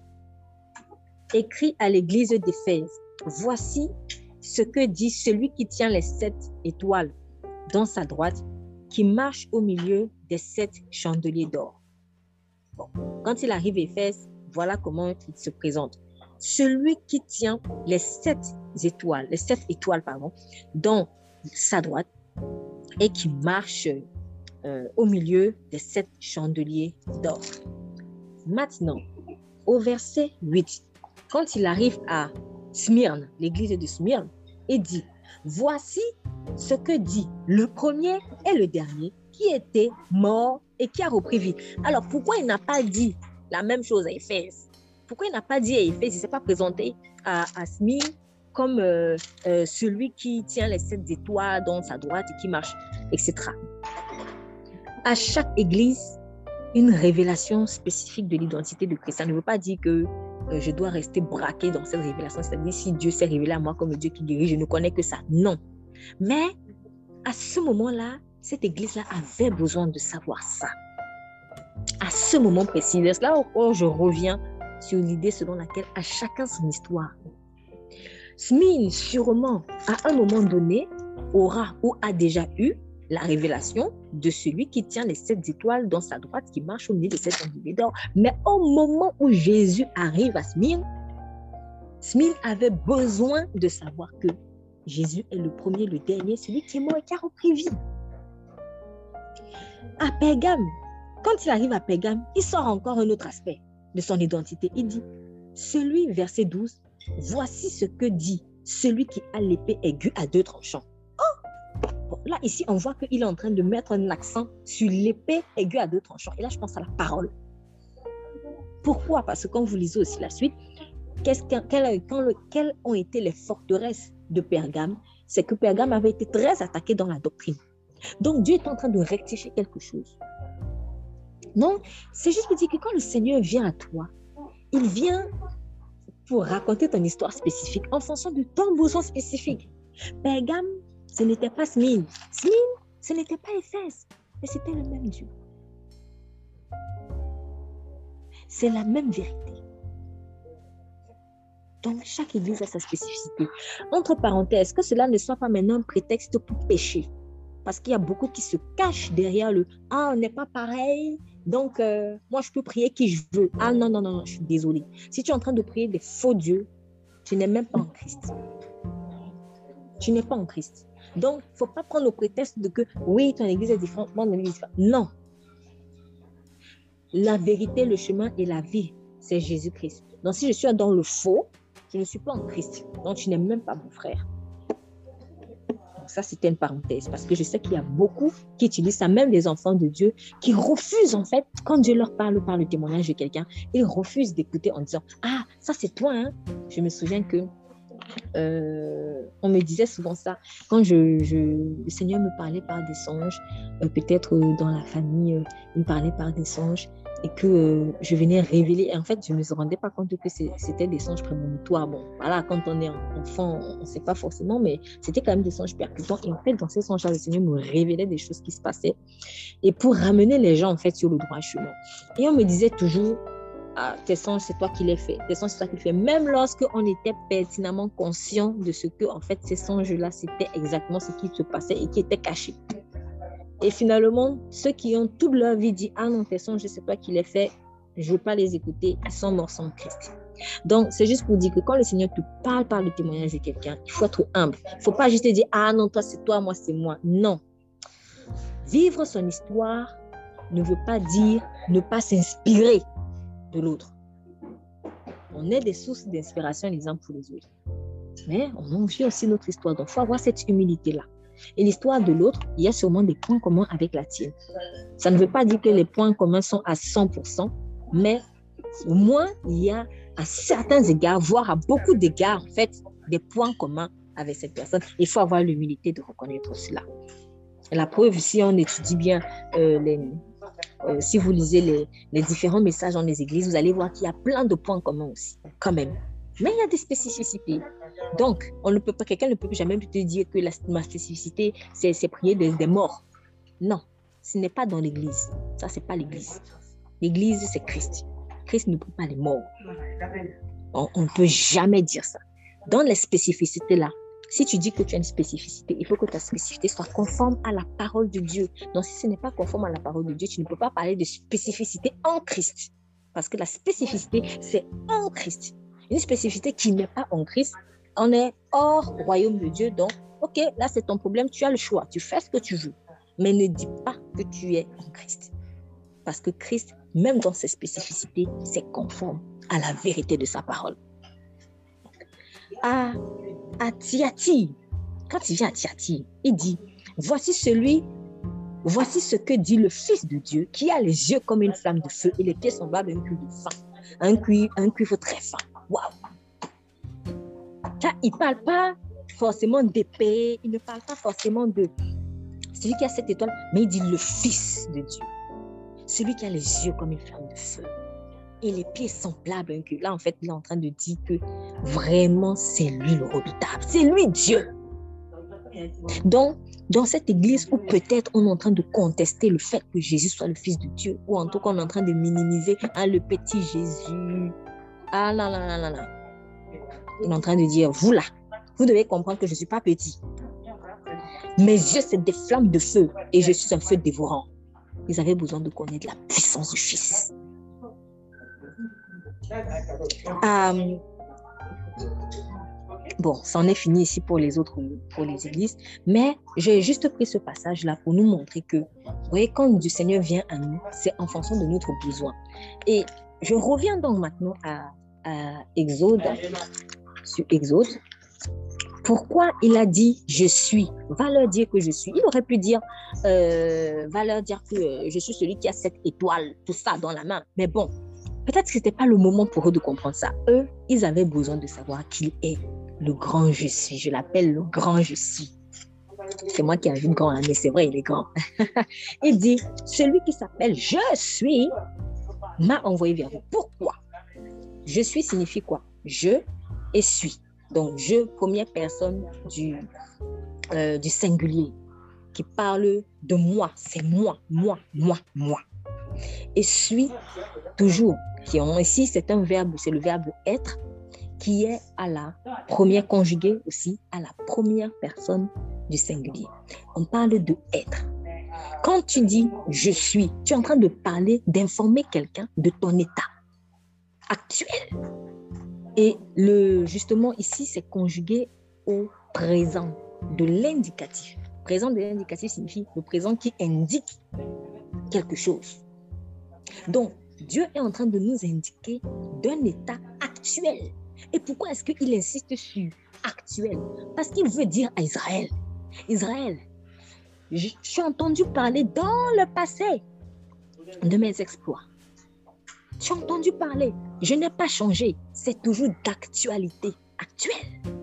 Speaker 1: écrit à l'église d'Éphèse, voici ce que dit celui qui tient les sept étoiles dans sa droite, qui marche au milieu des sept chandeliers d'or. Quand il arrive à Éphèse, voilà comment il se présente. Celui qui tient les sept étoiles, les sept étoiles, pardon, dans sa droite et qui marche euh, au milieu des sept chandeliers d'or. Maintenant, au verset 8, quand il arrive à Smyrne, l'église de Smyrne, il dit, voici ce que dit le premier et le dernier qui était mort et qui a repris vie. Alors pourquoi il n'a pas dit la même chose à Éphèse? Pourquoi il n'a pas dit à Éphèse, il ne s'est pas présenté à, Smyrne comme euh, euh, celui qui tient les sept étoiles dans sa droite et qui marche, etc à chaque église une révélation spécifique de l'identité de Christ. Ça ne veut pas dire que euh, je dois rester braqué dans cette révélation. C'est-à-dire, si Dieu s'est révélé à moi comme le Dieu qui guérit, je ne connais que ça. Non. Mais à ce moment-là, cette église-là avait besoin de savoir ça. À ce moment précis. C'est là où je reviens sur l'idée selon laquelle à chacun son histoire. Smine, sûrement, à un moment donné, aura ou a déjà eu la révélation de celui qui tient les sept étoiles dans sa droite, qui marche au milieu de sept chandeliers d'or. Mais au moment où Jésus arrive à Smyrne, Smyrne avait besoin de savoir que Jésus est le premier, le dernier, celui qui est mort et qui a repris vie. À Pergame, quand il arrive à Pergame, il sort encore un autre aspect de son identité. Il dit, celui, verset 12, voici ce que dit celui qui a l'épée aiguë à deux tranchants là, ici, on voit qu'il est en train de mettre un accent sur l'épée aiguë à deux tranchants. Et là, je pense à la parole. Pourquoi? Parce que quand vous lisez aussi la suite, quelles ont été les forteresses de Pergame? C'est que Pergame avait été très attaqué dans la doctrine. Donc Dieu est en train de rectifier quelque chose. Non, c'est juste pour dire que quand le Seigneur vient à toi, il vient pour raconter ton histoire spécifique en fonction de ton besoin spécifique. Pergame ce n'était pas Smine. Smine, ce n'était pas Éphèse, mais c'était le même Dieu. C'est la même vérité. Donc, chaque église a sa spécificité. Entre parenthèses, que cela ne soit pas maintenant un prétexte pour pécher. Parce qu'il y a beaucoup qui se cachent derrière le Ah, on n'est pas pareil, donc euh, moi je peux prier qui je veux. Ah non, non, non, je suis désolée. Si tu es en train de prier des faux dieux, tu n'es même pas en Christ. Tu n'es pas en Christ. Donc, il ne faut pas prendre le prétexte de que oui, ton église est différente, mon église est différente. Non. La vérité, le chemin et la vie, c'est Jésus-Christ. Donc, si je suis dans le faux, je ne suis pas en Christ. Donc, tu n'es même pas mon frère. Ça, c'était une parenthèse parce que je sais qu'il y a beaucoup qui utilisent ça, même des enfants de Dieu, qui refusent en fait, quand Dieu leur parle par le témoignage de quelqu'un, ils refusent d'écouter en disant Ah, ça c'est toi. Hein? Je me souviens que euh, on me disait souvent ça. Quand je, je, le Seigneur me parlait par des songes, euh, peut-être euh, dans la famille, il me parlait par des songes et que je venais révéler. Et en fait, je ne me rendais pas compte que c'était des songes prémonitoires. Bon, voilà, quand on est enfant, on ne sait pas forcément, mais c'était quand même des songes percutants. Et en fait, dans ces songes-là, le Seigneur me révélait des choses qui se passaient et pour ramener les gens, en fait, sur le droit chemin. Et on me disait toujours, ah, tes songes, c'est toi qui les fais. Tes songes, c'est toi qui les fais. Même lorsque on était pertinemment conscient de ce que, en fait, ces songes-là, c'était exactement ce qui se passait et qui était caché. Et finalement, ceux qui ont toute leur vie dit, ah non, tes songes, c'est toi qui les fais, je ne veux pas les écouter, ils sont morts sans Christ. Donc, c'est juste pour dire que quand le Seigneur te parle par le témoignage de quelqu'un, il faut être humble. Il ne faut pas juste dire, ah non, toi c'est toi, moi c'est moi. Non. Vivre son histoire ne veut pas dire ne pas s'inspirer de l'autre. On est des sources d'inspiration les uns pour les autres. Mais on vit aussi notre histoire. Donc, il faut avoir cette humilité-là. Et l'histoire de l'autre, il y a sûrement des points communs avec la tienne. Ça ne veut pas dire que les points communs sont à 100%, mais au moins, il y a à certains égards, voire à beaucoup d'égards, en fait, des points communs avec cette personne. Il faut avoir l'humilité de reconnaître cela. La preuve, si on étudie bien euh, euh, si vous lisez les, différents messages dans les églises, vous allez voir qu'il y a plein de points communs aussi, quand même. Mais il y a des spécificités. Donc, on ne peut pas, quelqu'un ne peut jamais te dire que la, spécificité, c'est prier des, morts. Non, ce n'est pas dans l'église. Ça, c'est pas l'église. L'église, c'est Christ. Christ ne prie pas les morts. On ne peut jamais dire ça. Dans les spécificités là, si tu dis que tu as une spécificité, il faut que ta spécificité soit conforme à la parole de Dieu. Donc, si ce n'est pas conforme à la parole de Dieu, tu ne peux pas parler de spécificité en Christ. Parce que la spécificité, c'est en Christ. Une spécificité qui n'est pas en Christ, on est hors royaume de Dieu. Donc, OK, là, c'est ton problème, tu as le choix. Tu fais ce que tu veux. Mais ne dis pas que tu es en Christ. Parce que Christ, même dans ses spécificités, c'est conforme à la vérité de sa parole. À à Tiati, quand il vient à Tiati, il dit, voici celui, voici ce que dit le Fils de Dieu, qui a les yeux comme une flamme de feu et les pieds semblables à un cuivre un cuivre, un cuivre très fin. Waouh! Il ne parle pas forcément d'épée, il ne parle pas forcément de celui qui a cette étoile, mais il dit le Fils de Dieu. Celui qui a les yeux comme une flamme de feu et les pieds semblables cuivre. Là, en fait, il est en train de dire que Vraiment, c'est lui le redoutable. C'est lui Dieu. Donc, dans cette église où peut-être on est en train de contester le fait que Jésus soit le Fils de Dieu, ou en tout cas on est en train de minimiser hein, le petit Jésus. Ah là là là là là. On est en train de dire, vous là, vous devez comprendre que je ne suis pas petit. Mes yeux, c'est des flammes de feu et je suis un feu dévorant. Ils avaient besoin de connaître la puissance du Fils. Euh, Bon, ça en est fini ici pour les autres, pour les églises, mais j'ai juste pris ce passage-là pour nous montrer que, vous voyez, quand du Seigneur vient à nous, c'est en fonction de notre besoin. Et je reviens donc maintenant à, Exode, sur Exode. Pourquoi il a dit je suis Va leur dire que je suis. Il aurait pu dire euh, va leur dire que euh, je suis celui qui a cette étoile, tout ça dans la main. Mais bon, Peut-être que ce n'était pas le moment pour eux de comprendre ça. Eux, ils avaient besoin de savoir qui est le grand je suis. Je l'appelle le grand je suis. C'est moi qui ai vu grand, hein, mais c'est vrai, il est grand. il dit, celui qui s'appelle je suis m'a envoyé vers vous. Pourquoi? Je suis signifie quoi? Je et suis. Donc, je, première personne du, euh, du singulier qui parle de moi. C'est moi, moi, moi, moi. Et suis toujours ici, c'est un verbe, c'est le verbe être qui est à la première conjuguée aussi à la première personne du singulier. On parle de être. Quand tu dis je suis, tu es en train de parler, d'informer quelqu'un de ton état actuel. Et le, justement, ici, c'est conjugué au présent de l'indicatif. Présent de l'indicatif signifie le présent qui indique quelque chose. Donc, Dieu est en train de nous indiquer d'un état actuel. Et pourquoi est-ce qu'il insiste sur actuel? Parce qu'il veut dire à Israël, Israël, j'ai entendu parler dans le passé de mes exploits. J'ai entendu parler, je n'ai pas changé, c'est toujours d'actualité actuelle.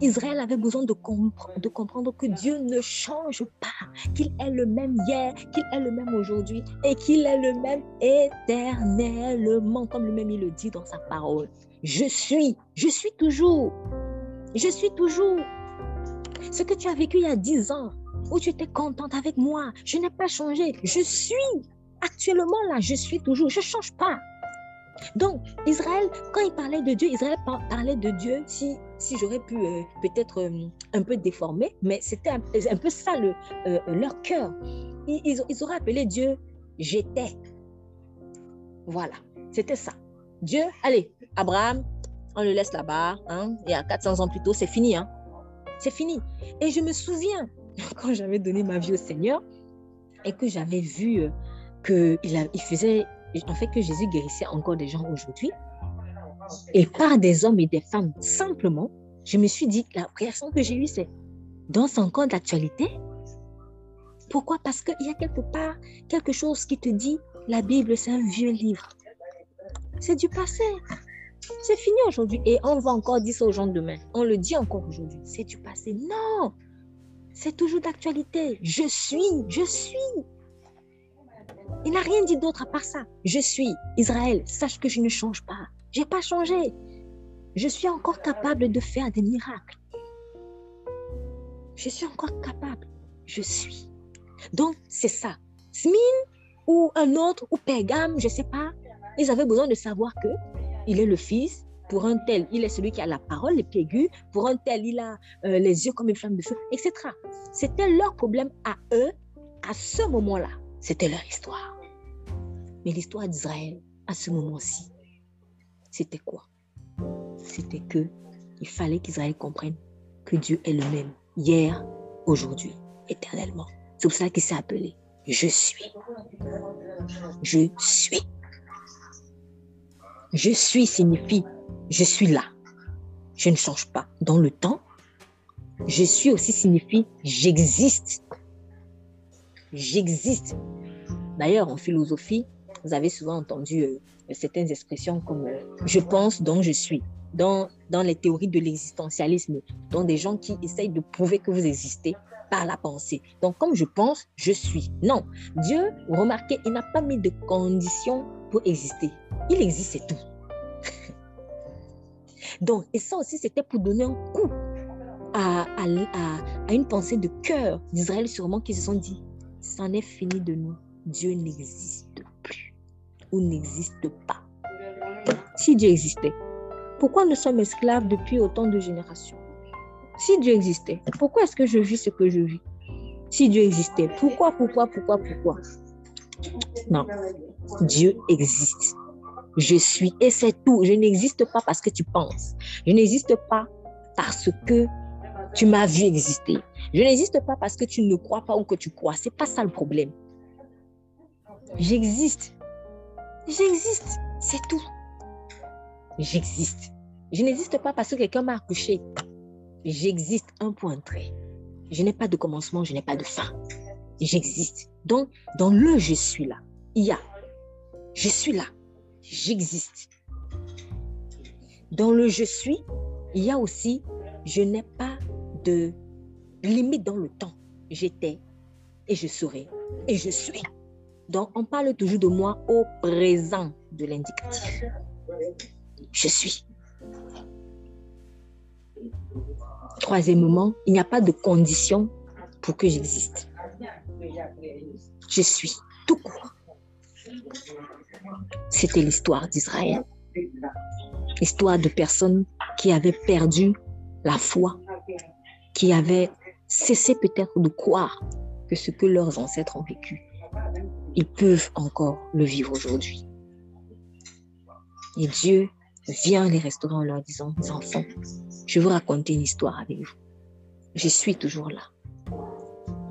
Speaker 2: Israël avait besoin de, comprendre que Dieu ne change pas, qu'il est le même hier, qu'il est le même aujourd'hui et qu'il est le même éternellement, comme lui-même il le dit dans sa parole. Je suis, je suis toujours, je suis toujours. Ce que tu as vécu il y a dix ans, où tu étais contente avec moi, je n'ai pas changé. Je suis actuellement là, je suis toujours, je ne change pas. Donc, Israël, quand il parlait de Dieu, Israël parlait de Dieu, si, si j'aurais pu euh, peut-être euh, un peu déformer, mais c'était un, peu ça euh, leur cœur. Ils, ils, auraient appelé Dieu j'étais. Voilà, c'était ça. Dieu, allez, Abraham, on le laisse là-bas, hein, et à 400 ans plus tôt, c'est fini. Hein, c'est fini. Et je me souviens, quand j'avais donné ma vie au Seigneur, et que j'avais vu qu'il il faisait en fait que Jésus guérissait encore des gens aujourd'hui, et par des hommes et des femmes simplement, je me suis dit, la réaction que j'ai eue, c'est, dans son encore d'actualité Pourquoi? Parce qu'il y a quelque part quelque chose qui te dit, la Bible, c'est un vieux livre. C'est du passé. C'est fini aujourd'hui. Et on va encore dire ça aux gens demain. On le dit encore aujourd'hui. C'est du passé. Non. C'est toujours d'actualité. Je suis, je suis. Il n'a rien dit d'autre à part ça. Je suis Israël, sache que je ne change pas. Je n'ai pas changé. Je suis encore capable de faire des miracles. Je suis encore capable. Je suis. Donc, c'est ça. Smine ou un autre, ou Pégame, je ne sais pas, ils avaient besoin de savoir que il est le fils. Pour un tel, il est celui qui a la parole, les pieds aigus. Pour un tel, il a euh, les yeux comme une flamme de feu, etc. C'était leur problème à eux, à ce moment-là. C'était leur histoire. Mais l'histoire d'Israël, à ce moment-ci, c'était quoi? C'était que il fallait qu'Israël comprenne que Dieu est le même hier, aujourd'hui, éternellement. C'est pour ça qu'il s'est appelé Je suis. Je suis. Je suis signifie je suis là. Je ne change pas dans le temps. Je suis aussi signifie j'existe. J'existe. D'ailleurs, en philosophie, vous avez souvent entendu euh, certaines expressions comme euh, je pense, donc je suis. Dans, dans les théories de l'existentialisme, dans des gens qui essayent de prouver que vous existez par la pensée. Donc, comme je pense, je suis. Non, Dieu, remarquez, il n'a pas mis de conditions pour exister. Il existe, c'est tout. Donc, et ça aussi, c'était pour donner un coup à, à, à, à une pensée de cœur d'Israël, sûrement, qui se sont dit, c'en est fini de nous. Dieu n'existe plus ou n'existe pas. Si Dieu existait, pourquoi nous sommes esclaves depuis autant de générations? Si Dieu existait, pourquoi est-ce que je vis ce que je vis? Si Dieu existait, pourquoi, pourquoi, pourquoi, pourquoi? Non, Dieu existe. Je suis et c'est tout. Je n'existe pas parce que tu penses. Je n'existe pas parce que tu m'as vu exister. Je n'existe pas parce que tu ne crois pas ou que tu crois. C'est pas ça le problème. J'existe. J'existe. C'est tout. J'existe. Je n'existe pas parce que quelqu'un m'a accouché. J'existe, un point trait. Je n'ai pas de commencement, je n'ai pas de fin. J'existe. Donc, dans le je suis là, il y a je suis là, j'existe. Dans le je suis, il y a aussi je n'ai pas limite dans le temps. J'étais et je serai et je suis. Donc, on parle toujours de moi au présent de l'indicatif. Je suis. Troisièmement, il n'y a pas de condition pour que j'existe. Je suis tout court. C'était l'histoire d'Israël. Histoire de personnes qui avaient perdu la foi, qui avaient cessé peut-être de croire que ce que leurs ancêtres ont vécu, ils peuvent encore le vivre aujourd'hui. Et Dieu vient les restaurer en leur disant, enfants, je vous raconter une histoire avec vous. Je suis toujours là.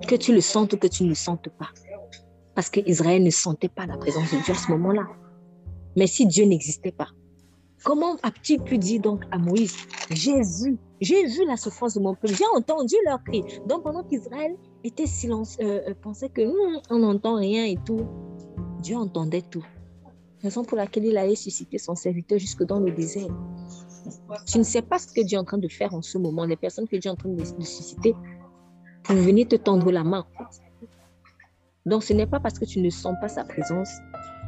Speaker 2: Que tu le sentes ou que tu ne le sentes pas. Parce qu'Israël ne sentait pas la présence de Dieu à ce moment-là. Mais si Dieu n'existait pas, comment as-tu pu dire donc à Moïse, Jésus, j'ai vu la souffrance de mon peuple, j'ai entendu leur cri. Donc pendant qu'Israël était silencieux, euh, pensait que hmm, on n'entend rien et tout, Dieu entendait tout. Raison pour laquelle il allait susciter son serviteur jusque dans le désert.
Speaker 1: Tu ne sais pas ce que Dieu est en train de faire en ce moment, les personnes que Dieu est en train de, de susciter pour venir te tendre la main. Donc, ce n'est pas parce que tu ne sens pas sa présence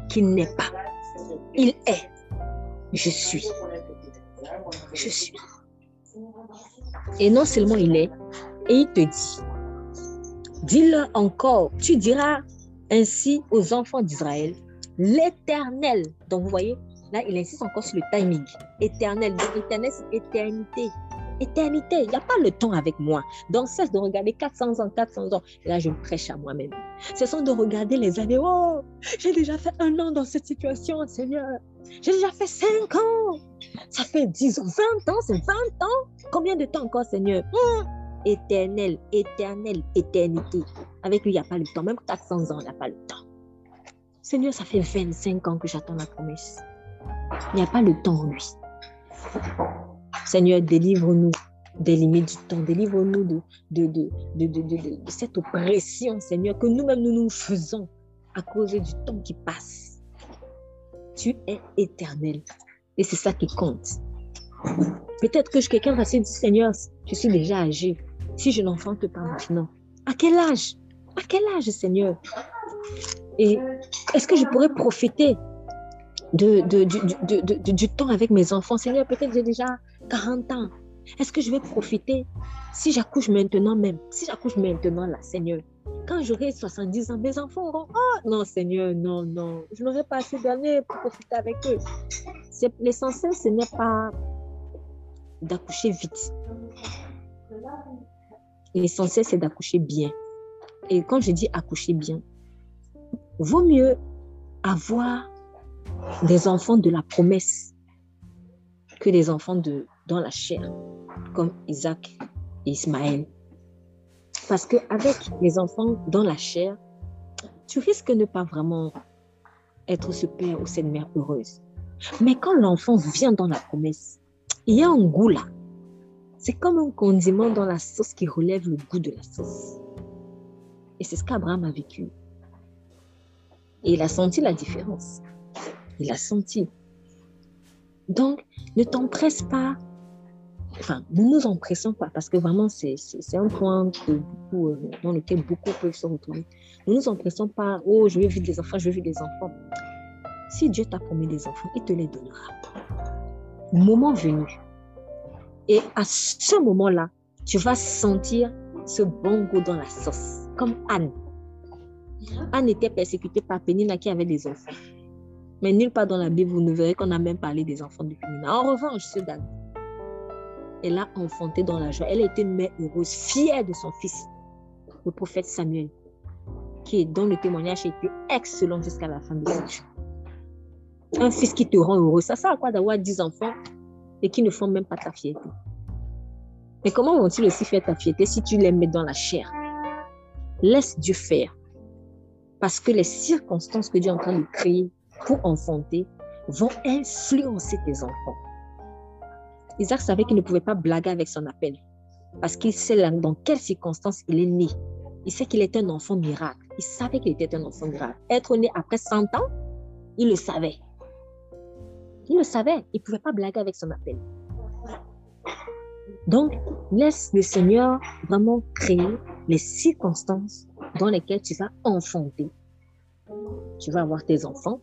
Speaker 1: qu'il n'est pas. Il est. Je suis. Je suis. Et non seulement il est, et il te dit, dis-le encore, tu diras ainsi aux enfants d'Israël, l'éternel. Donc vous voyez, là il insiste encore sur le timing. Éternel, éternel c'est éternité. Éternité, il n'y a pas le temps avec moi. Donc cesse de regarder 400 ans, 400 ans. là je prêche à moi-même. Cessons de regarder les années. Oh, j'ai déjà fait un an dans cette situation, Seigneur. J'ai déjà fait 5 ans. Ça fait 10 ans, 20 ans, c'est 20 ans. Combien de temps encore, Seigneur? Hmm. Éternel, éternel, éternité. Avec lui, il n'y a pas le temps. Même 400 ans, il n'y a pas le temps. Seigneur, ça fait 25 ans que j'attends la promesse. Il n'y a pas le temps en lui. Seigneur, délivre-nous des limites du temps. Délivre-nous de, de, de, de, cette oppression, Seigneur, que nous-mêmes nous nous faisons à cause du temps qui passe. Tu es éternel. Et c'est ça qui compte. Peut-être que quelqu'un va se dire, Seigneur, je suis déjà âgé. Si je n'enfante pas maintenant, à quel âge? À quel âge, Seigneur? Et est-ce que je pourrais profiter de, de, du temps avec mes enfants? Seigneur, peut-être j'ai déjà 40 ans. Est-ce que je vais profiter? Si j'accouche maintenant même Si j'accouche maintenant, là, Seigneur, quand j'aurai 70 ans, mes enfants auront Oh non, Seigneur, non, non, je n'aurai pas assez d'années pour profiter avec eux. L'essentiel, ce n'est pas d'accoucher vite. L'essentiel, c'est d'accoucher bien. Et quand je dis accoucher bien, vaut mieux avoir des enfants de la promesse que des enfants de, dans la chair, comme Isaac et Ismaël. Parce qu'avec les enfants dans la chair, tu risques de ne pas vraiment être ce père ou cette mère heureuse. Mais quand l'enfant vient dans la promesse, il y a un goût là. C'est comme un condiment dans la sauce qui relève le goût de la sauce. Et c'est ce qu'Abraham a vécu. Et il a senti la différence. Il a senti. Donc, ne t'empresse pas. Enfin, ne nous empressons pas parce que vraiment, c'est un point euh, dans lequel beaucoup peuvent se retrouver. Ne nous empressons pas. Oh, je veux vivre des enfants, je veux vivre des enfants. Si Dieu t'a promis des enfants, il te les donnera. Moment venu, et à ce moment-là, tu vas sentir ce bon goût dans la sauce, comme Anne. Anne était persécutée par Pénina qui avait des enfants. Mais nulle part dans la Bible, vous ne verrez qu'on a même parlé des enfants de Pénina. En revanche, ce Dan, elle a enfanté dans la joie. Elle était mère heureuse, fière de son fils, le prophète Samuel, qui est dont le témoignage été excellent jusqu'à la fin de sa vie. Un fils qui te rend heureux, ça sert à quoi d'avoir 10 enfants et qui ne font même pas ta fierté? Mais comment vont-ils aussi faire ta fierté si tu les mets dans la chair? Laisse Dieu faire. Parce que les circonstances que Dieu est en train de créer pour enfanter vont influencer tes enfants. Isaac savait qu'il ne pouvait pas blaguer avec son appel. Parce qu'il sait dans quelles circonstances il est né. Il sait qu'il était un enfant miracle. Il savait qu'il était un enfant miracle. Être né après 100 ans, il le savait. Il le savait, il ne pouvait pas blaguer avec son appel. Donc, laisse le Seigneur vraiment créer les circonstances dans lesquelles tu vas enfanter. Tu vas avoir tes enfants.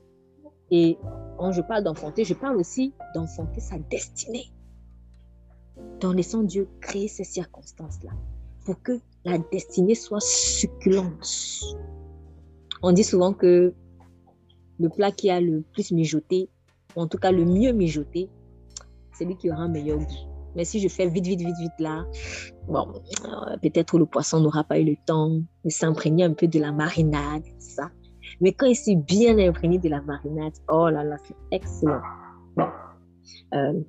Speaker 1: Et quand je parle d'enfanter, je parle aussi d'enfanter sa destinée. Donc, laissons Dieu créer ces circonstances-là pour que la destinée soit succulente. On dit souvent que le plat qui a le plus mijoté en tout cas le mieux mijoté, c'est lui qui aura un meilleur goût. Mais si je fais vite, vite, vite, vite là, bon, euh, peut-être le poisson n'aura pas eu le temps de s'imprégner un peu de la marinade, ça. Mais quand il s'est bien imprégné de la marinade, oh là là, c'est excellent. Euh,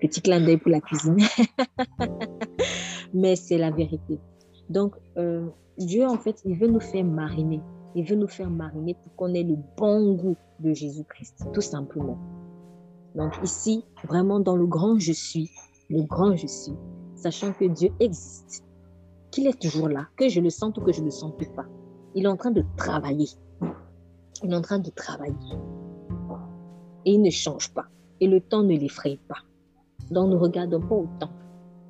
Speaker 1: petit clin d'œil pour la cuisine. Mais c'est la vérité. Donc, euh, Dieu, en fait, il veut nous faire mariner. Il veut nous faire mariner pour qu'on ait le bon goût de Jésus-Christ, tout simplement. Donc ici, vraiment dans le grand je suis, le grand je suis, sachant que Dieu existe, qu'il est toujours là, que je le sente ou que je ne le sente pas. Il est en train de travailler. Il est en train de travailler. Et il ne change pas. Et le temps ne l'effraie pas. Donc, ne regardons pas autant.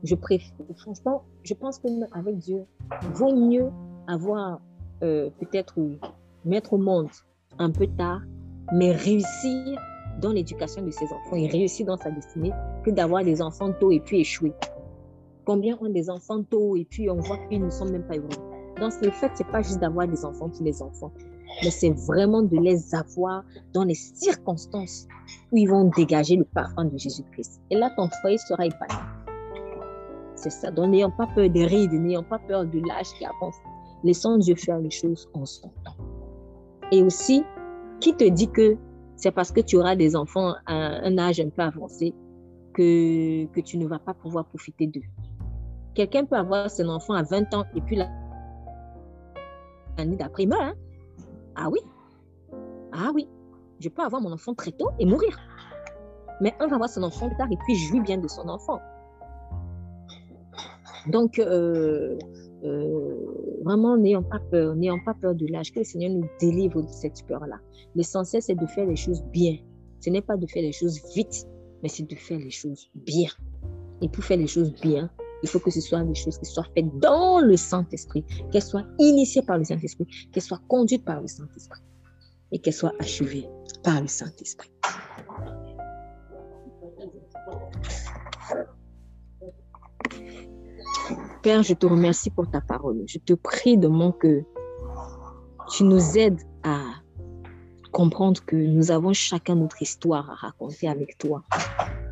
Speaker 1: Je préfère, franchement, je pense qu'avec Dieu, vaut mieux avoir euh, peut-être mettre au monde un peu tard, mais réussir dans l'éducation de ses enfants et réussir dans sa destinée que d'avoir des enfants tôt et puis échouer. Combien ont des enfants tôt et puis on voit qu'ils ne sont même pas heureux. Donc, le fait, c'est pas juste d'avoir des enfants tous les enfants, mais c'est vraiment de les avoir dans les circonstances où ils vont dégager le parfum de Jésus-Christ. Et là, ton foyer sera épanoui. C'est ça. Donc, n'ayons pas peur des rides, n'ayons pas peur de l'âge qui avance. Laissons Dieu faire les choses en son temps. Et aussi, qui te dit que c'est parce que tu auras des enfants à un âge un peu avancé que, que tu ne vas pas pouvoir profiter d'eux. Quelqu'un peut avoir son enfant à 20 ans et puis l'année d'après, il meurt. Hein? Ah oui? Ah oui. Je peux avoir mon enfant très tôt et mourir. Mais un va avoir son enfant tard et puis jouit bien de son enfant. Donc, euh, euh, vraiment, n'ayons pas peur, n'ayons pas peur de l'âge, que le Seigneur nous délivre de cette peur-là. L'essentiel, c'est de faire les choses bien. Ce n'est pas de faire les choses vite, mais c'est de faire les choses bien. Et pour faire les choses bien, il faut que ce soit des choses qui soient faites dans le Saint-Esprit, qu'elles soient initiées par le Saint-Esprit, qu'elles soient conduites par le Saint-Esprit et qu'elles soient achevées par le Saint-Esprit. Père, je te remercie pour ta parole. Je te prie de mon que tu nous aides à comprendre que nous avons chacun notre histoire à raconter avec toi.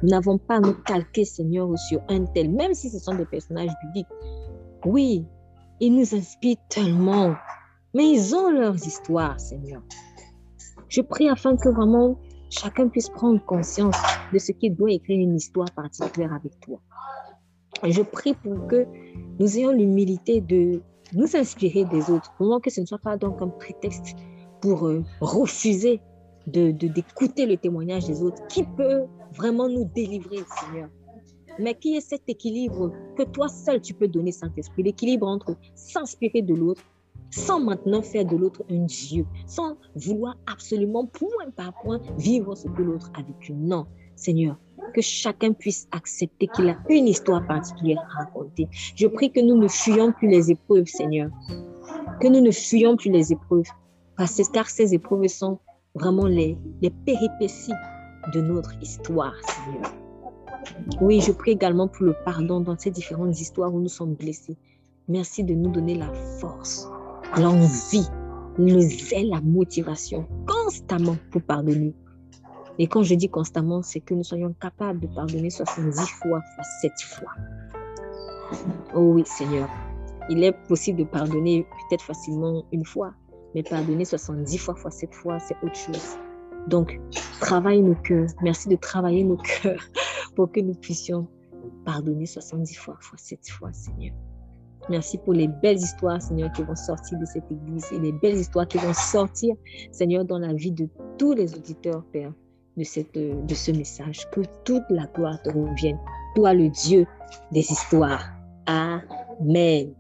Speaker 1: Nous n'avons pas à nous calquer, Seigneur, sur un tel, même si ce sont des personnages bibliques. Oui, ils nous inspirent tellement, mais ils ont leurs histoires, Seigneur. Je prie afin que vraiment chacun puisse prendre conscience de ce qu'il doit écrire une histoire particulière avec toi. Je prie pour que nous ayons l'humilité de nous inspirer des autres, pour que ce ne soit pas donc un prétexte pour euh, refuser de, d'écouter le témoignage des autres, qui peut vraiment nous délivrer, Seigneur. Mais qui est cet équilibre que toi seul tu peux donner, Saint-Esprit, l'équilibre entre s'inspirer de l'autre, sans maintenant faire de l'autre un Dieu, sans vouloir absolument point par point vivre ce que l'autre a vécu. Non, Seigneur, que chacun puisse accepter qu'il a une histoire particulière à raconter. Je prie que nous ne fuyons plus les épreuves, Seigneur. Que nous ne fuyons plus les épreuves. Parce que, car ces épreuves sont vraiment les, les péripéties de notre histoire, Seigneur. Oui, je prie également pour le pardon dans ces différentes histoires où nous sommes blessés. Merci de nous donner la force, l'envie, le zèle, la motivation constamment pour pardonner. Et quand je dis constamment, c'est que nous soyons capables de pardonner 70 fois, fois 7 fois. Oh oui, Seigneur. Il est possible de pardonner peut-être facilement une fois, mais pardonner 70 fois, fois 7 fois, c'est autre chose. Donc, travaille nos cœurs. Merci de travailler nos cœurs pour que nous puissions pardonner 70 fois, fois 7 fois, Seigneur. Merci pour les belles histoires, Seigneur, qui vont sortir de cette église et les belles histoires qui vont sortir, Seigneur, dans la vie de tous les auditeurs, Père, de, cette, de ce message. Que toute la gloire te revienne. Toi, le Dieu des histoires. Amen.